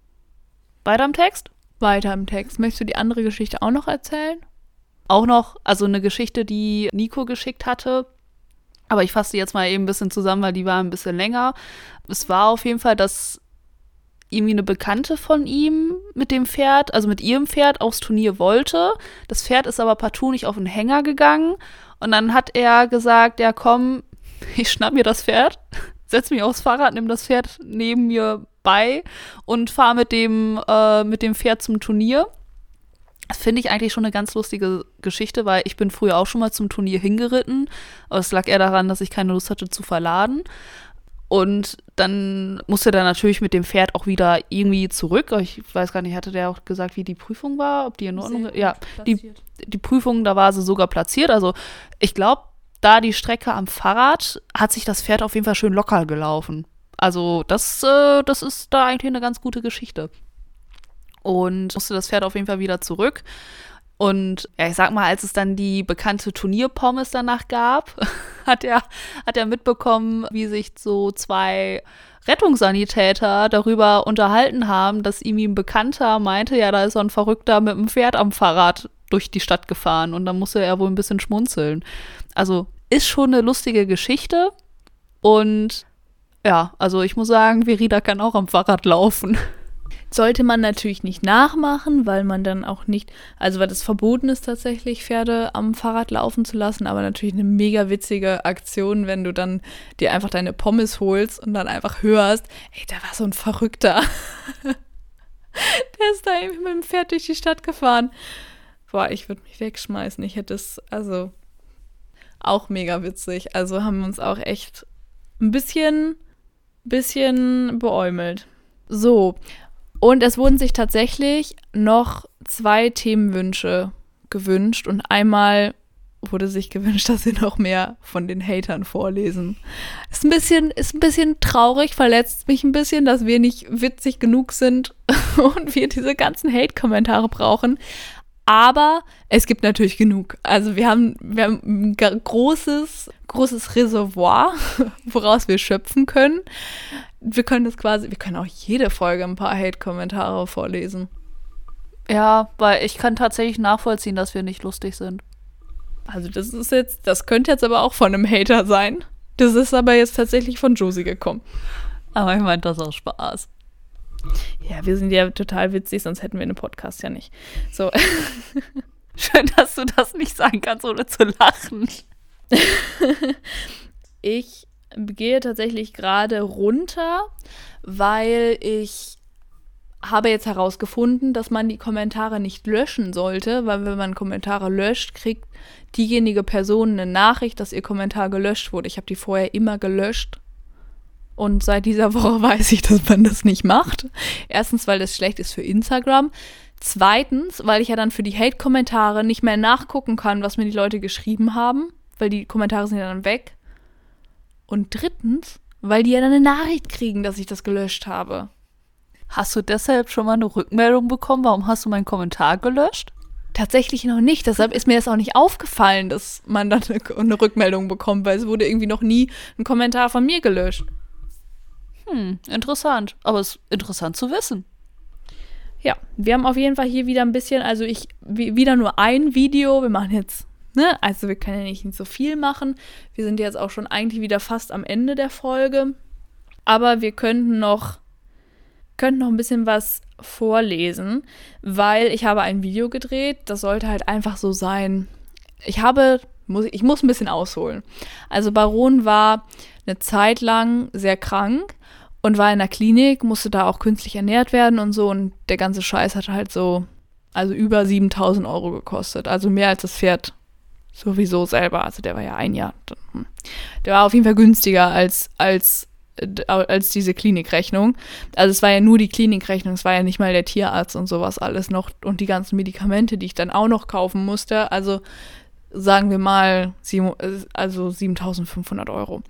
Speaker 2: Weiter im Text?
Speaker 1: Weiter im Text. Möchtest du die andere Geschichte auch noch erzählen?
Speaker 2: Auch noch, also eine Geschichte, die Nico geschickt hatte. Aber ich fasse die jetzt mal eben ein bisschen zusammen, weil die war ein bisschen länger. Es war auf jeden Fall, dass irgendwie eine Bekannte von ihm mit dem Pferd, also mit ihrem Pferd aufs Turnier wollte. Das Pferd ist aber partout nicht auf den Hänger gegangen und dann hat er gesagt, ja komm, ich schnapp mir das Pferd, setz mich aufs Fahrrad, nimm das Pferd neben mir bei und fahre mit dem, äh, mit dem Pferd zum Turnier. Das finde ich eigentlich schon eine ganz lustige Geschichte, weil ich bin früher auch schon mal zum Turnier hingeritten. Aber es lag eher daran, dass ich keine Lust hatte zu verladen. Und dann musste er natürlich mit dem Pferd auch wieder irgendwie zurück. Ich weiß gar nicht, hatte der auch gesagt, wie die Prüfung war, ob die in Ordnung? Ja, die, die Prüfung, da war sie sogar platziert. Also ich glaube, da die Strecke am Fahrrad hat sich das Pferd auf jeden Fall schön locker gelaufen. Also das, äh, das ist da eigentlich eine ganz gute Geschichte. Und musste das Pferd auf jeden Fall wieder zurück. Und ja, ich sag mal, als es dann die bekannte Turnierpommes danach gab, hat er, hat er mitbekommen, wie sich so zwei Rettungssanitäter darüber unterhalten haben, dass ihm ein Bekannter meinte, ja, da ist so ein Verrückter mit einem Pferd am Fahrrad durch die Stadt gefahren und dann musste er wohl ein bisschen schmunzeln. Also ist schon eine lustige Geschichte und ja, also ich muss sagen, Verida kann auch am Fahrrad laufen.
Speaker 1: Sollte man natürlich nicht nachmachen, weil man dann auch nicht, also weil das verboten ist tatsächlich, Pferde am Fahrrad laufen zu lassen, aber natürlich eine mega witzige Aktion, wenn du dann dir einfach deine Pommes holst und dann einfach hörst, ey, da war so ein Verrückter. Der ist da irgendwie mit dem Pferd durch die Stadt gefahren. Boah, ich würde mich wegschmeißen. Ich hätte es, also auch mega witzig. Also haben wir uns auch echt ein bisschen, bisschen beäumelt. So, und es wurden sich tatsächlich noch zwei Themenwünsche gewünscht und einmal wurde sich gewünscht, dass sie noch mehr von den Hatern vorlesen. Ist ein bisschen, ist ein bisschen traurig, verletzt mich ein bisschen, dass wir nicht witzig genug sind und wir diese ganzen Hate-Kommentare brauchen. Aber es gibt natürlich genug. Also wir haben, wir haben ein großes, großes Reservoir, woraus wir schöpfen können. Wir können das quasi, wir können auch jede Folge ein paar Hate-Kommentare vorlesen.
Speaker 2: Ja, weil ich kann tatsächlich nachvollziehen, dass wir nicht lustig sind.
Speaker 1: Also das ist jetzt, das könnte jetzt aber auch von einem Hater sein. Das ist aber jetzt tatsächlich von Josie gekommen.
Speaker 2: Aber ich meine das auch Spaß.
Speaker 1: Ja, wir sind ja total witzig, sonst hätten wir einen Podcast ja nicht. So.
Speaker 2: Schön, dass du das nicht sagen kannst, ohne zu lachen.
Speaker 1: ich gehe tatsächlich gerade runter, weil ich habe jetzt herausgefunden, dass man die Kommentare nicht löschen sollte, weil wenn man Kommentare löscht, kriegt diejenige Person eine Nachricht, dass ihr Kommentar gelöscht wurde. Ich habe die vorher immer gelöscht und seit dieser Woche weiß ich, dass man das nicht macht. Erstens, weil das schlecht ist für Instagram. Zweitens, weil ich ja dann für die Hate-Kommentare nicht mehr nachgucken kann, was mir die Leute geschrieben haben, weil die Kommentare sind ja dann weg. Und drittens, weil die ja dann eine Nachricht kriegen, dass ich das gelöscht habe.
Speaker 2: Hast du deshalb schon mal eine Rückmeldung bekommen? Warum hast du meinen Kommentar gelöscht?
Speaker 1: Tatsächlich noch nicht. Deshalb ist mir das auch nicht aufgefallen, dass man dann eine Rückmeldung bekommt, weil es wurde irgendwie noch nie ein Kommentar von mir gelöscht.
Speaker 2: Hm, interessant. Aber es ist interessant zu wissen.
Speaker 1: Ja, wir haben auf jeden Fall hier wieder ein bisschen, also ich, wieder nur ein Video. Wir machen jetzt, ne, also wir können ja nicht so viel machen. Wir sind jetzt auch schon eigentlich wieder fast am Ende der Folge. Aber wir könnten noch, könnten noch ein bisschen was vorlesen, weil ich habe ein Video gedreht. Das sollte halt einfach so sein. Ich habe, muss, ich muss ein bisschen ausholen. Also Baron war eine Zeit lang sehr krank und war in der Klinik, musste da auch künstlich ernährt werden und so. Und der ganze Scheiß hat halt so, also über 7000 Euro gekostet. Also mehr als das Pferd sowieso selber. Also der war ja ein Jahr. Hm. Der war auf jeden Fall günstiger als, als, äh, als diese Klinikrechnung. Also es war ja nur die Klinikrechnung, es war ja nicht mal der Tierarzt und sowas alles noch und die ganzen Medikamente, die ich dann auch noch kaufen musste. Also sagen wir mal, äh, also 7500 Euro.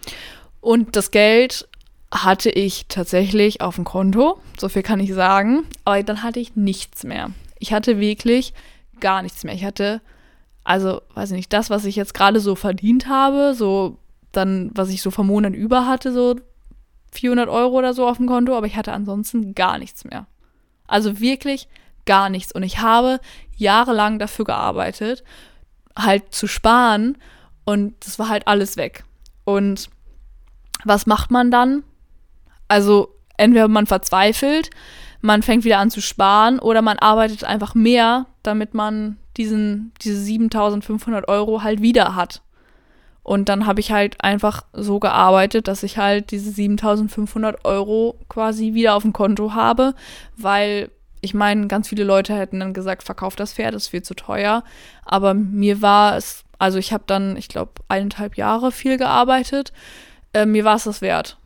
Speaker 1: Und das Geld hatte ich tatsächlich auf dem Konto, so viel kann ich sagen, aber dann hatte ich nichts mehr. Ich hatte wirklich gar nichts mehr. Ich hatte, also, weiß ich nicht, das, was ich jetzt gerade so verdient habe, so dann, was ich so vom Monat über hatte, so 400 Euro oder so auf dem Konto, aber ich hatte ansonsten gar nichts mehr. Also wirklich gar nichts. Und ich habe jahrelang dafür gearbeitet, halt zu sparen und das war halt alles weg. Und was macht man dann? Also entweder man verzweifelt, man fängt wieder an zu sparen oder man arbeitet einfach mehr, damit man diesen, diese 7500 Euro halt wieder hat. Und dann habe ich halt einfach so gearbeitet, dass ich halt diese 7500 Euro quasi wieder auf dem Konto habe, weil ich meine, ganz viele Leute hätten dann gesagt, verkauf das Pferd, das ist viel zu teuer. Aber mir war es, also ich habe dann, ich glaube, eineinhalb Jahre viel gearbeitet. Äh, mir war es das wert.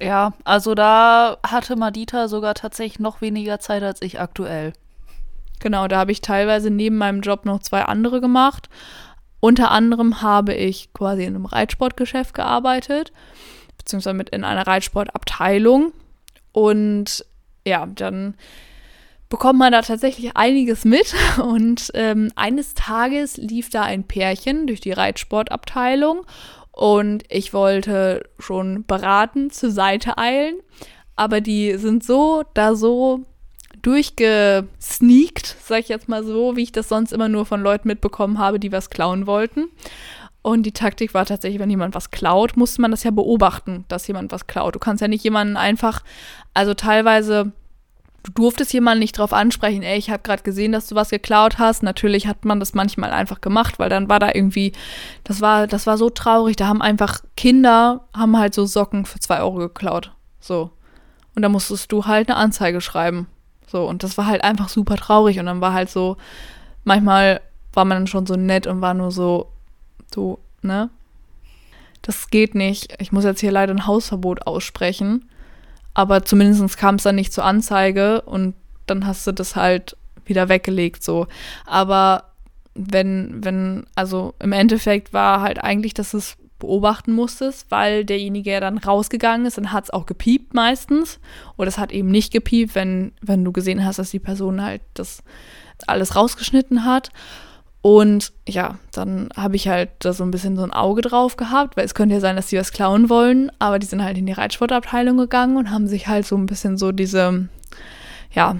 Speaker 2: Ja, also da hatte Madita sogar tatsächlich noch weniger Zeit als ich aktuell.
Speaker 1: Genau, da habe ich teilweise neben meinem Job noch zwei andere gemacht. Unter anderem habe ich quasi in einem Reitsportgeschäft gearbeitet, beziehungsweise mit in einer Reitsportabteilung. Und ja, dann bekommt man da tatsächlich einiges mit. Und ähm, eines Tages lief da ein Pärchen durch die Reitsportabteilung und ich wollte schon beraten zur Seite eilen, aber die sind so da so durchgesneakt, sag ich jetzt mal so, wie ich das sonst immer nur von Leuten mitbekommen habe, die was klauen wollten. Und die Taktik war tatsächlich, wenn jemand was klaut, musste man das ja beobachten, dass jemand was klaut. Du kannst ja nicht jemanden einfach, also teilweise, du durftest jemanden nicht drauf ansprechen, ey, ich habe gerade gesehen, dass du was geklaut hast. Natürlich hat man das manchmal einfach gemacht, weil dann war da irgendwie, das war, das war so traurig. Da haben einfach Kinder, haben halt so Socken für zwei Euro geklaut. So. Und da musstest du halt eine Anzeige schreiben. So, und das war halt einfach super traurig. Und dann war halt so, manchmal war man dann schon so nett und war nur so, so, ne? Das geht nicht. Ich muss jetzt hier leider ein Hausverbot aussprechen. Aber zumindest kam es dann nicht zur Anzeige und dann hast du das halt wieder weggelegt, so. Aber wenn, wenn, also im Endeffekt war halt eigentlich, dass es beobachten musstest, weil derjenige ja dann rausgegangen ist, dann hat es auch gepiept meistens. Oder es hat eben nicht gepiept, wenn, wenn du gesehen hast, dass die Person halt das alles rausgeschnitten hat. Und ja, dann habe ich halt da so ein bisschen so ein Auge drauf gehabt, weil es könnte ja sein, dass die was klauen wollen, aber die sind halt in die Reitsportabteilung gegangen und haben sich halt so ein bisschen so diese, ja,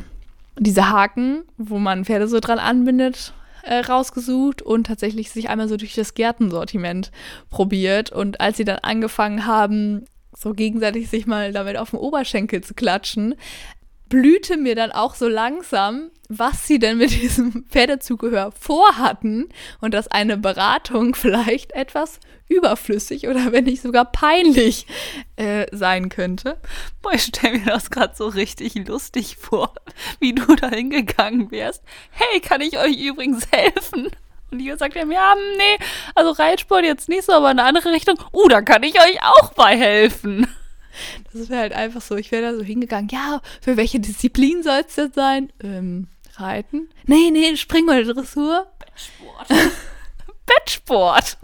Speaker 1: diese Haken, wo man Pferde so dran anbindet, äh, rausgesucht und tatsächlich sich einmal so durch das Gärtensortiment probiert. Und als sie dann angefangen haben, so gegenseitig sich mal damit auf den Oberschenkel zu klatschen, blühte mir dann auch so langsam, was sie denn mit diesem Pferdezugehör vorhatten und dass eine Beratung vielleicht etwas überflüssig oder wenn nicht sogar peinlich äh, sein könnte.
Speaker 2: Boah, ich stelle mir das gerade so richtig lustig vor, wie du da hingegangen wärst. Hey, kann ich euch übrigens helfen? Und die sagt ihm, ja, nee, also Reitsport jetzt nicht so, aber in eine andere Richtung. Uh, da kann ich euch auch bei helfen.
Speaker 1: Das wäre halt einfach so, ich wäre da so hingegangen, ja, für welche Disziplin soll es denn sein? Ähm, Reiten? Nee, nee, Spring oder Dressur?
Speaker 2: Bettsport. Bettsport.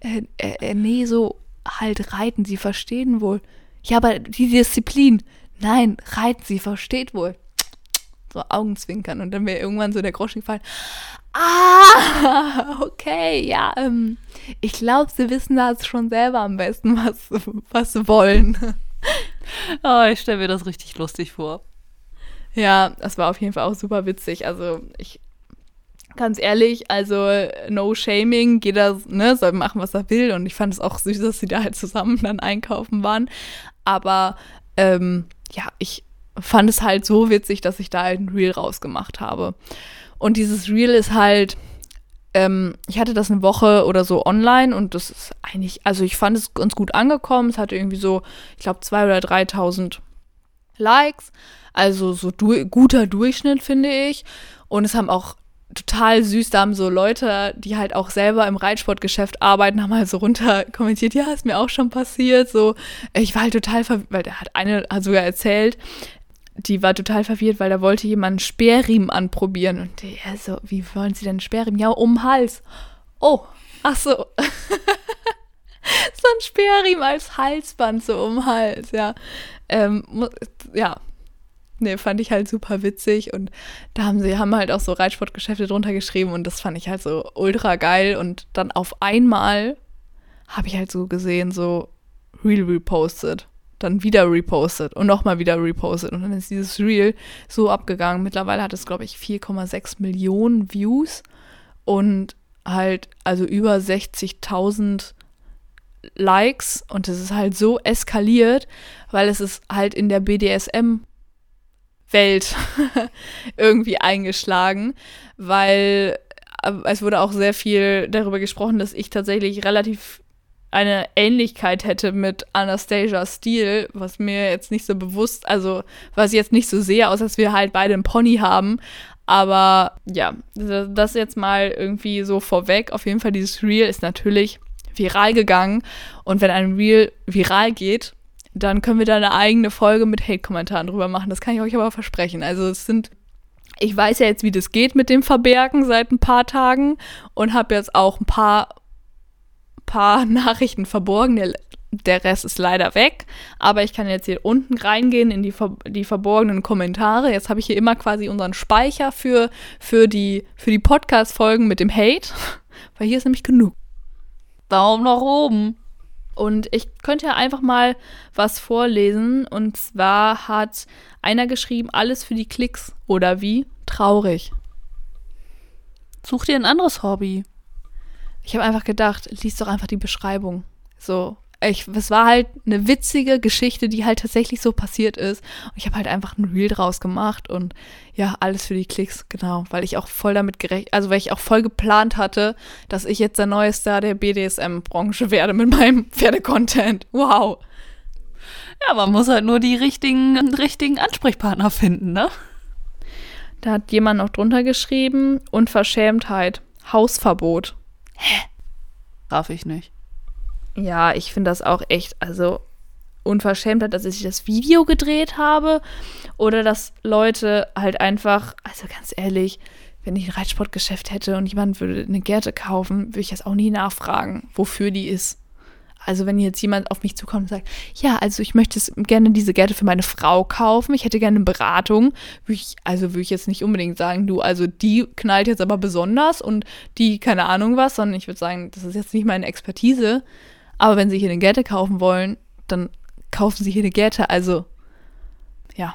Speaker 1: Äh, äh, äh, nee, so halt Reiten, sie verstehen wohl. Ja, aber die Disziplin. Nein, Reiten, sie versteht wohl. So Augenzwinkern und dann wäre irgendwann so der Groschen gefallen. Ah, okay, ja, ähm, ich glaube, sie wissen das schon selber am besten, was, was sie wollen.
Speaker 2: Oh, ich stelle mir das richtig lustig vor.
Speaker 1: Ja, das war auf jeden Fall auch super witzig. Also ich, ganz ehrlich, also no shaming, jeder ne, soll machen, was er will. Und ich fand es auch süß, dass sie da halt zusammen dann einkaufen waren. Aber ähm, ja, ich fand es halt so witzig, dass ich da halt ein Reel rausgemacht habe. Und dieses Reel ist halt, ähm, ich hatte das eine Woche oder so online und das ist eigentlich, also ich fand es ganz gut angekommen. Es hatte irgendwie so, ich glaube, 2.000 oder 3.000 Likes. Also so du guter Durchschnitt, finde ich. Und es haben auch total süß, da haben so Leute, die halt auch selber im Reitsportgeschäft arbeiten, haben halt so runter kommentiert, ja, ist mir auch schon passiert. So, ich war halt total verwirrt, weil der hat eine hat sogar erzählt, die war total verwirrt, weil da wollte jemand einen Speerriemen anprobieren. Und die, so, wie wollen Sie denn einen Speerriemen? Ja, um den Hals. Oh, ach so. so ein Speerriemen als Halsband so um den Hals, ja. Ähm, ja, nee, fand ich halt super witzig und da haben sie haben halt auch so Reitsportgeschäfte drunter geschrieben und das fand ich halt so ultra geil und dann auf einmal habe ich halt so gesehen, so Real reposted dann wieder repostet und nochmal wieder repostet. Und dann ist dieses Reel so abgegangen. Mittlerweile hat es, glaube ich, 4,6 Millionen Views und halt also über 60.000 Likes. Und es ist halt so eskaliert, weil es ist halt in der BDSM Welt irgendwie eingeschlagen, weil äh, es wurde auch sehr viel darüber gesprochen, dass ich tatsächlich relativ eine Ähnlichkeit hätte mit Anastasia Steele, was mir jetzt nicht so bewusst, also was ich jetzt nicht so sehe, außer dass wir halt beide einen Pony haben. Aber ja, das jetzt mal irgendwie so vorweg. Auf jeden Fall, dieses Reel ist natürlich viral gegangen. Und wenn ein Reel viral geht, dann können wir da eine eigene Folge mit Hate-Kommentaren drüber machen. Das kann ich euch aber versprechen. Also es sind ich weiß ja jetzt, wie das geht mit dem Verbergen seit ein paar Tagen und habe jetzt auch ein paar paar Nachrichten verborgen. Der, der Rest ist leider weg. Aber ich kann jetzt hier unten reingehen in die, die verborgenen Kommentare. Jetzt habe ich hier immer quasi unseren Speicher für, für die, für die Podcast-Folgen mit dem Hate. Weil hier ist nämlich genug.
Speaker 2: Daumen nach oben.
Speaker 1: Und ich könnte ja einfach mal was vorlesen. Und zwar hat einer geschrieben, alles für die Klicks. Oder wie? Traurig.
Speaker 2: Such dir ein anderes Hobby.
Speaker 1: Ich habe einfach gedacht, lies doch einfach die Beschreibung. So, ich, es war halt eine witzige Geschichte, die halt tatsächlich so passiert ist. Und ich habe halt einfach ein Reel draus gemacht und ja, alles für die Klicks, genau, weil ich auch voll damit gerecht, also weil ich auch voll geplant hatte, dass ich jetzt der neue Star der BDSM-Branche werde mit meinem Pferdecontent. Wow.
Speaker 2: Ja, man muss halt nur die richtigen, richtigen Ansprechpartner finden, ne?
Speaker 1: Da hat jemand noch drunter geschrieben, Unverschämtheit, Hausverbot.
Speaker 2: Hä? Darf ich nicht.
Speaker 1: Ja, ich finde das auch echt, also Unverschämtheit, dass ich das Video gedreht habe oder dass Leute halt einfach, also ganz ehrlich, wenn ich ein Reitsportgeschäft hätte und jemand würde eine Gerte kaufen, würde ich das auch nie nachfragen, wofür die ist. Also wenn jetzt jemand auf mich zukommt und sagt, ja, also ich möchte gerne diese Gerte für meine Frau kaufen, ich hätte gerne eine Beratung, würde ich, also würde ich jetzt nicht unbedingt sagen, du, also die knallt jetzt aber besonders und die keine Ahnung was, sondern ich würde sagen, das ist jetzt nicht meine Expertise. Aber wenn sie hier eine Gerte kaufen wollen, dann kaufen sie hier eine Gerte. Also, ja.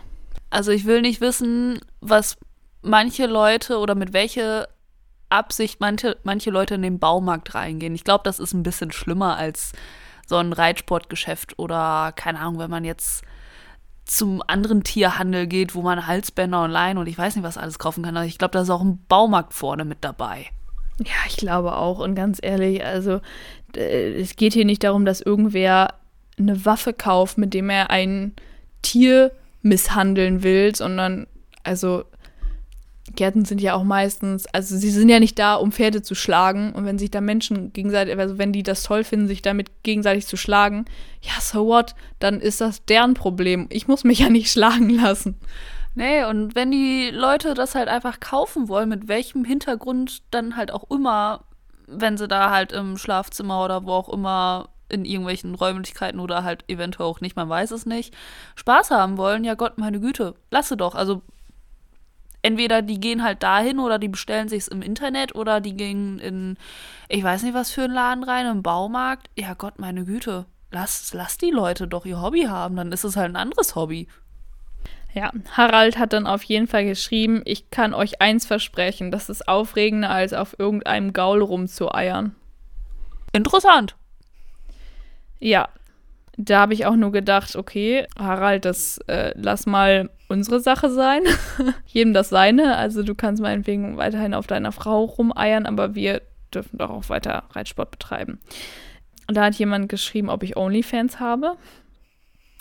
Speaker 2: Also ich will nicht wissen, was manche Leute oder mit welcher Absicht manche, manche Leute in den Baumarkt reingehen. Ich glaube, das ist ein bisschen schlimmer als so ein Reitsportgeschäft oder keine Ahnung, wenn man jetzt zum anderen Tierhandel geht, wo man Halsbänder und Leinen und ich weiß nicht, was alles kaufen kann. Also ich glaube, da ist auch ein Baumarkt vorne mit dabei.
Speaker 1: Ja, ich glaube auch. Und ganz ehrlich, also es geht hier nicht darum, dass irgendwer eine Waffe kauft, mit dem er ein Tier misshandeln will, sondern also Gärten sind ja auch meistens, also sie sind ja nicht da, um Pferde zu schlagen. Und wenn sich da Menschen gegenseitig, also wenn die das toll finden, sich damit gegenseitig zu schlagen, ja, so what, dann ist das deren Problem. Ich muss mich ja nicht schlagen lassen.
Speaker 2: Nee, und wenn die Leute das halt einfach kaufen wollen, mit welchem Hintergrund dann halt auch immer, wenn sie da halt im Schlafzimmer oder wo auch immer in irgendwelchen Räumlichkeiten oder halt eventuell auch nicht, man weiß es nicht, Spaß haben wollen, ja Gott, meine Güte, lasse doch. Also entweder die gehen halt dahin oder die bestellen sich's im Internet oder die gehen in, ich weiß nicht was für einen Laden rein, im Baumarkt. Ja Gott, meine Güte, lass, lass die Leute doch ihr Hobby haben, dann ist es halt ein anderes Hobby.
Speaker 1: Ja, Harald hat dann auf jeden Fall geschrieben, ich kann euch eins versprechen, das ist aufregender als auf irgendeinem Gaul rumzueiern.
Speaker 2: Interessant.
Speaker 1: Ja, da habe ich auch nur gedacht, okay, Harald, das äh, lass mal unsere Sache sein. Jedem das seine. Also du kannst meinetwegen weiterhin auf deiner Frau rumeiern, aber wir dürfen doch auch weiter Reitsport betreiben. Und da hat jemand geschrieben, ob ich OnlyFans habe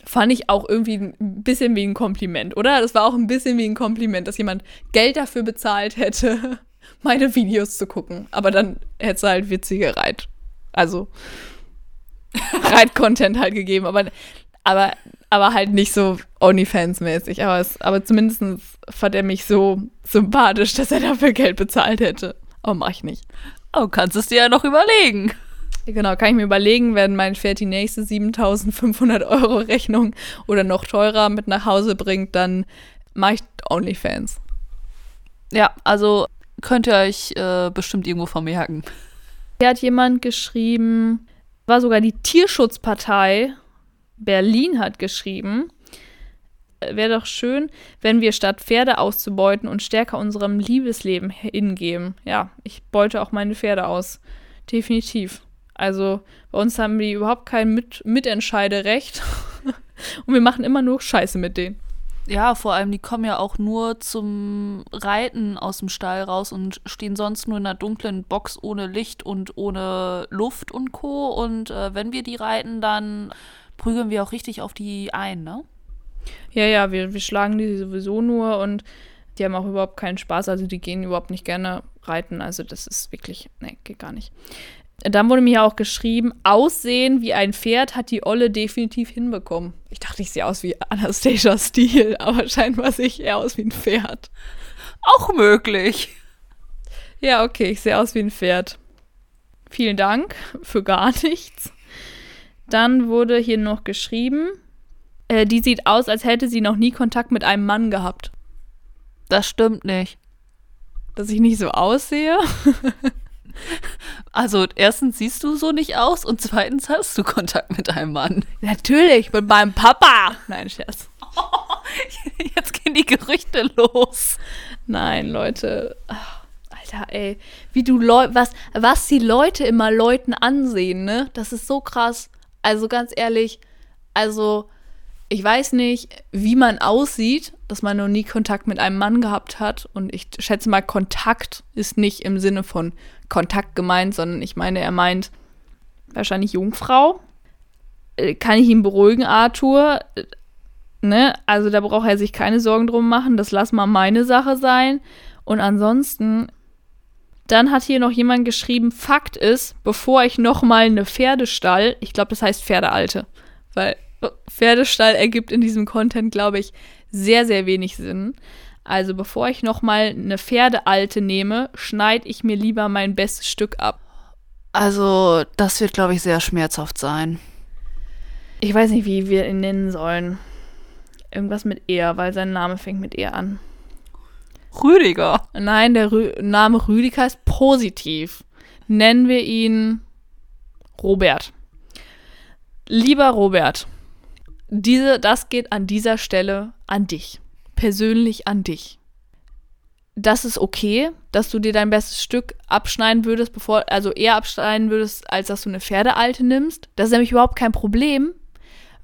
Speaker 1: fand ich auch irgendwie ein bisschen wie ein Kompliment, oder? Das war auch ein bisschen wie ein Kompliment, dass jemand Geld dafür bezahlt hätte, meine Videos zu gucken. Aber dann hätte es halt witzige Reit. Also Reit-Content halt gegeben, aber, aber, aber halt nicht so OnlyFans-mäßig. Aber, aber zumindest fand er mich so sympathisch, dass er dafür Geld bezahlt hätte. Aber mach ich nicht.
Speaker 2: Oh, kannst es dir ja noch überlegen.
Speaker 1: Genau, kann ich mir überlegen, wenn mein Pferd die nächste 7500 Euro Rechnung oder noch teurer mit nach Hause bringt, dann mache ich OnlyFans.
Speaker 2: Ja, also könnt ihr euch äh, bestimmt irgendwo vermerken.
Speaker 1: Hier hat jemand geschrieben, war sogar die Tierschutzpartei Berlin hat geschrieben, äh, wäre doch schön, wenn wir statt Pferde auszubeuten und stärker unserem Liebesleben hingeben. Ja, ich beute auch meine Pferde aus. Definitiv. Also bei uns haben die überhaupt kein Mit Mitentscheiderecht. Und wir machen immer nur Scheiße mit denen.
Speaker 2: Ja, vor allem, die kommen ja auch nur zum Reiten aus dem Stall raus und stehen sonst nur in einer dunklen Box ohne Licht und ohne Luft und Co. Und äh, wenn wir die reiten, dann prügeln wir auch richtig auf die ein, ne?
Speaker 1: Ja, ja, wir, wir schlagen die sowieso nur und die haben auch überhaupt keinen Spaß. Also die gehen überhaupt nicht gerne reiten. Also das ist wirklich, ne, geht gar nicht. Dann wurde mir auch geschrieben, Aussehen wie ein Pferd hat die Olle definitiv hinbekommen. Ich dachte, ich sehe aus wie Anastasia Steele, aber scheinbar sehe ich eher aus wie ein Pferd.
Speaker 2: Auch möglich.
Speaker 1: Ja, okay, ich sehe aus wie ein Pferd. Vielen Dank für gar nichts. Dann wurde hier noch geschrieben, äh, die sieht aus, als hätte sie noch nie Kontakt mit einem Mann gehabt.
Speaker 2: Das stimmt nicht.
Speaker 1: Dass ich nicht so aussehe?
Speaker 2: Also erstens siehst du so nicht aus und zweitens hast du Kontakt mit einem Mann.
Speaker 1: Natürlich, mit meinem Papa. Nein, Scherz.
Speaker 2: Jetzt gehen die Gerüchte los.
Speaker 1: Nein, Leute. Ach, Alter, ey. Wie du Leu was, was die Leute immer Leuten ansehen, ne? Das ist so krass. Also ganz ehrlich, also ich weiß nicht, wie man aussieht, dass man noch nie Kontakt mit einem Mann gehabt hat. Und ich schätze mal, Kontakt ist nicht im Sinne von Kontakt gemeint, sondern ich meine, er meint wahrscheinlich Jungfrau. Äh, kann ich ihn beruhigen, Arthur? Äh, ne? Also da braucht er sich keine Sorgen drum machen. Das lass mal meine Sache sein. Und ansonsten, dann hat hier noch jemand geschrieben, Fakt ist, bevor ich noch mal eine Pferdestall, ich glaube, das heißt Pferdealte, weil Pferdestall ergibt in diesem Content, glaube ich, sehr, sehr wenig Sinn. Also bevor ich nochmal eine Pferdealte nehme, schneide ich mir lieber mein bestes Stück ab.
Speaker 2: Also das wird, glaube ich, sehr schmerzhaft sein.
Speaker 1: Ich weiß nicht, wie wir ihn nennen sollen. Irgendwas mit er, weil sein Name fängt mit er an.
Speaker 2: Rüdiger.
Speaker 1: Nein, der Rü Name Rüdiger ist positiv. Nennen wir ihn Robert. Lieber Robert, diese, das geht an dieser Stelle an dich. Persönlich an dich. Das ist okay, dass du dir dein bestes Stück abschneiden würdest, bevor, also eher abschneiden würdest, als dass du eine Pferdealte nimmst. Das ist nämlich überhaupt kein Problem,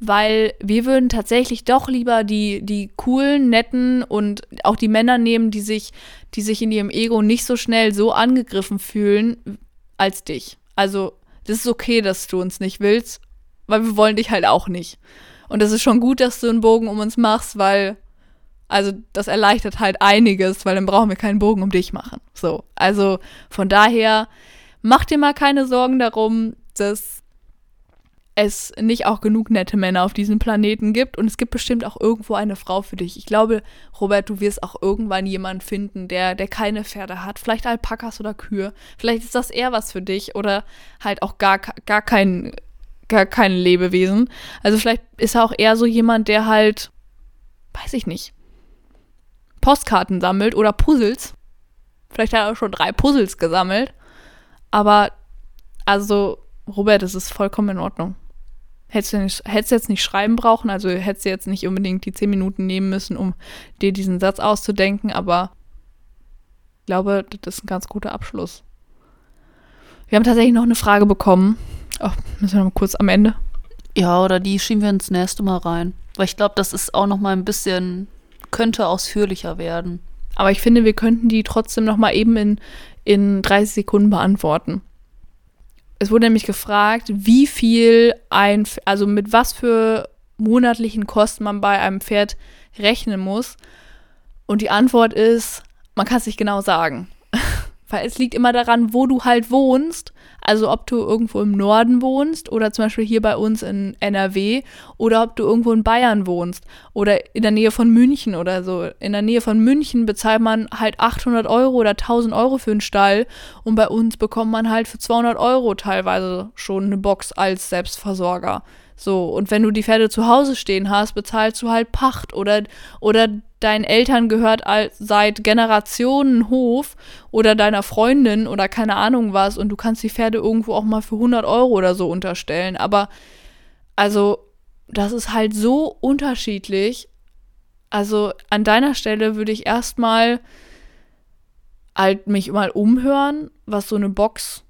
Speaker 1: weil wir würden tatsächlich doch lieber die, die coolen, netten und auch die Männer nehmen, die sich, die sich in ihrem Ego nicht so schnell so angegriffen fühlen, als dich. Also, das ist okay, dass du uns nicht willst, weil wir wollen dich halt auch nicht. Und es ist schon gut, dass du einen Bogen um uns machst, weil, also das erleichtert halt einiges, weil dann brauchen wir keinen Bogen um dich machen. So, also von daher, mach dir mal keine Sorgen darum, dass es nicht auch genug nette Männer auf diesem Planeten gibt und es gibt bestimmt auch irgendwo eine Frau für dich. Ich glaube, Robert, du wirst auch irgendwann jemanden finden, der, der keine Pferde hat. Vielleicht Alpakas oder Kühe. Vielleicht ist das eher was für dich oder halt auch gar, gar kein gar kein Lebewesen. Also vielleicht ist er auch eher so jemand, der halt, weiß ich nicht, Postkarten sammelt oder Puzzles. Vielleicht hat er schon drei Puzzles gesammelt. Aber, also, Robert, das ist vollkommen in Ordnung. Hättest du, nicht, hättest du jetzt nicht schreiben brauchen, also hättest du jetzt nicht unbedingt die zehn Minuten nehmen müssen, um dir diesen Satz auszudenken, aber ich glaube, das ist ein ganz guter Abschluss. Wir haben tatsächlich noch eine Frage bekommen Oh, müssen wir noch mal kurz am Ende.
Speaker 2: Ja, oder die schieben wir ins nächste Mal rein. Weil ich glaube, das ist auch noch mal ein bisschen, könnte ausführlicher werden.
Speaker 1: Aber ich finde, wir könnten die trotzdem noch mal eben in, in 30 Sekunden beantworten. Es wurde nämlich gefragt, wie viel ein, also mit was für monatlichen Kosten man bei einem Pferd rechnen muss. Und die Antwort ist, man kann es nicht genau sagen. Weil es liegt immer daran, wo du halt wohnst. Also ob du irgendwo im Norden wohnst oder zum Beispiel hier bei uns in NRW oder ob du irgendwo in Bayern wohnst oder in der Nähe von München oder so. In der Nähe von München bezahlt man halt 800 Euro oder 1000 Euro für einen Stall und bei uns bekommt man halt für 200 Euro teilweise schon eine Box als Selbstversorger. So, und wenn du die Pferde zu Hause stehen hast, bezahlst du halt Pacht oder, oder deinen Eltern gehört seit Generationen Hof oder deiner Freundin oder keine Ahnung was und du kannst die Pferde irgendwo auch mal für 100 Euro oder so unterstellen. Aber also, das ist halt so unterschiedlich. Also, an deiner Stelle würde ich erstmal halt mich mal umhören, was so eine Box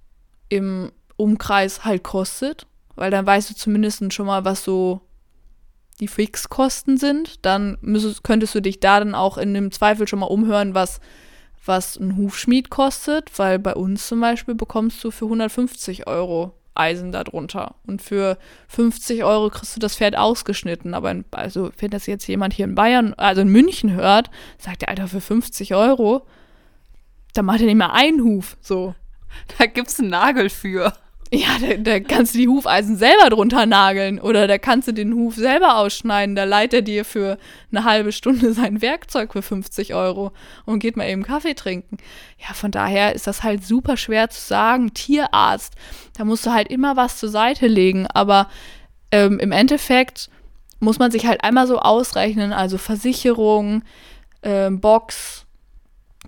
Speaker 1: im Umkreis halt kostet, weil dann weißt du zumindest schon mal, was so die Fixkosten sind, dann müsstest, könntest du dich da dann auch in dem Zweifel schon mal umhören, was, was ein Hufschmied kostet, weil bei uns zum Beispiel bekommst du für 150 Euro Eisen darunter. Und für 50 Euro kriegst du das Pferd ausgeschnitten. Aber in, also, wenn das jetzt jemand hier in Bayern, also in München hört, sagt der Alter, für 50 Euro, dann macht er nicht mal einen Huf. So.
Speaker 2: Da gibt's einen Nagel für.
Speaker 1: Ja, da, da, kannst du die Hufeisen selber drunter nageln oder da kannst du den Huf selber ausschneiden. Da leiht er dir für eine halbe Stunde sein Werkzeug für 50 Euro und geht mal eben Kaffee trinken. Ja, von daher ist das halt super schwer zu sagen. Tierarzt, da musst du halt immer was zur Seite legen, aber ähm, im Endeffekt muss man sich halt einmal so ausrechnen, also Versicherung, ähm, Box,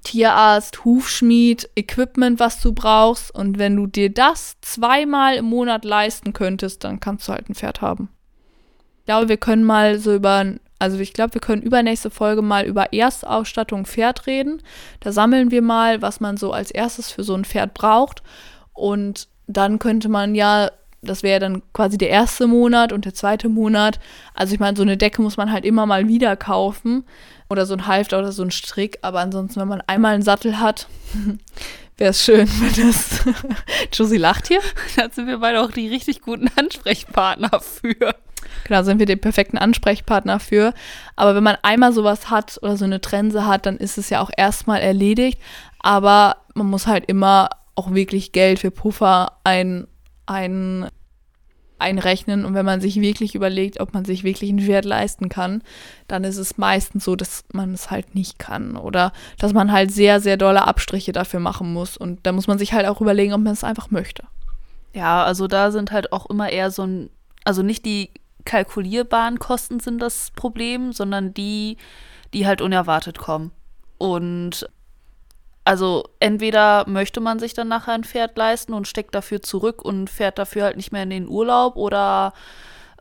Speaker 1: Tierarzt, Hufschmied, Equipment, was du brauchst. Und wenn du dir das zweimal im Monat leisten könntest, dann kannst du halt ein Pferd haben. Ich glaube, wir können mal so über, also ich glaube, wir können übernächste Folge mal über Erstausstattung Pferd reden. Da sammeln wir mal, was man so als erstes für so ein Pferd braucht. Und dann könnte man ja das wäre dann quasi der erste Monat und der zweite Monat. Also ich meine, so eine Decke muss man halt immer mal wieder kaufen oder so ein Halfter oder so ein Strick. Aber ansonsten, wenn man einmal einen Sattel hat, wäre es schön, wenn das. Josie lacht hier.
Speaker 2: Da sind wir beide auch die richtig guten Ansprechpartner für.
Speaker 1: Genau, sind wir den perfekten Ansprechpartner für. Aber wenn man einmal sowas hat oder so eine Trense hat, dann ist es ja auch erstmal erledigt. Aber man muss halt immer auch wirklich Geld für Puffer ein, ein einrechnen. Und wenn man sich wirklich überlegt, ob man sich wirklich einen Wert leisten kann, dann ist es meistens so, dass man es halt nicht kann. Oder dass man halt sehr, sehr dolle Abstriche dafür machen muss. Und da muss man sich halt auch überlegen, ob man es einfach möchte.
Speaker 2: Ja, also da sind halt auch immer eher so ein, also nicht die kalkulierbaren Kosten sind das Problem, sondern die, die halt unerwartet kommen. Und also entweder möchte man sich dann nachher ein Pferd leisten und steckt dafür zurück und fährt dafür halt nicht mehr in den Urlaub oder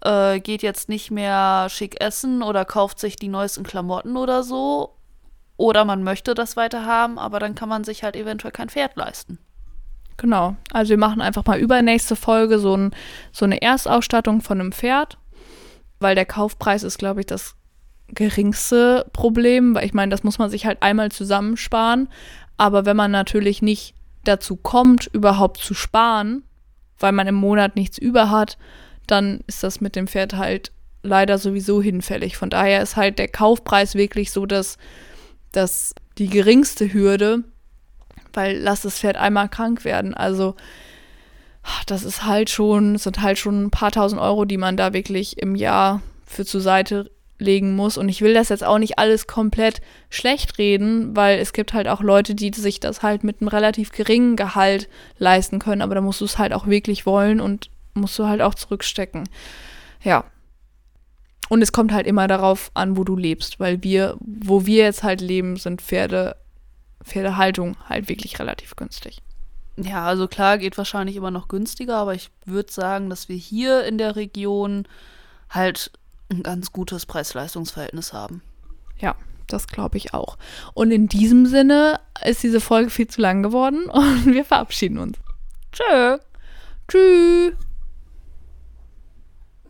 Speaker 2: äh, geht jetzt nicht mehr schick essen oder kauft sich die neuesten Klamotten oder so. Oder man möchte das weiter haben, aber dann kann man sich halt eventuell kein Pferd leisten.
Speaker 1: Genau. Also wir machen einfach mal übernächste Folge so, ein, so eine Erstausstattung von einem Pferd, weil der Kaufpreis ist, glaube ich, das geringste Problem, weil ich meine, das muss man sich halt einmal zusammensparen. Aber wenn man natürlich nicht dazu kommt, überhaupt zu sparen, weil man im Monat nichts über hat, dann ist das mit dem Pferd halt leider sowieso hinfällig. Von daher ist halt der Kaufpreis wirklich so, dass, dass die geringste Hürde, weil lass das Pferd einmal krank werden. Also das ist halt schon, sind halt schon ein paar tausend Euro, die man da wirklich im Jahr für zur Seite legen muss. Und ich will das jetzt auch nicht alles komplett schlecht reden, weil es gibt halt auch Leute, die sich das halt mit einem relativ geringen Gehalt leisten können. Aber da musst du es halt auch wirklich wollen und musst du halt auch zurückstecken. Ja. Und es kommt halt immer darauf an, wo du lebst, weil wir, wo wir jetzt halt leben, sind Pferde, Pferdehaltung halt wirklich relativ günstig.
Speaker 2: Ja, also klar, geht wahrscheinlich immer noch günstiger, aber ich würde sagen, dass wir hier in der Region halt ein ganz gutes Preis-Leistungs-Verhältnis haben.
Speaker 1: Ja, das glaube ich auch. Und in diesem Sinne ist diese Folge viel zu lang geworden und wir verabschieden uns.
Speaker 2: Tschö.
Speaker 1: Tschüss.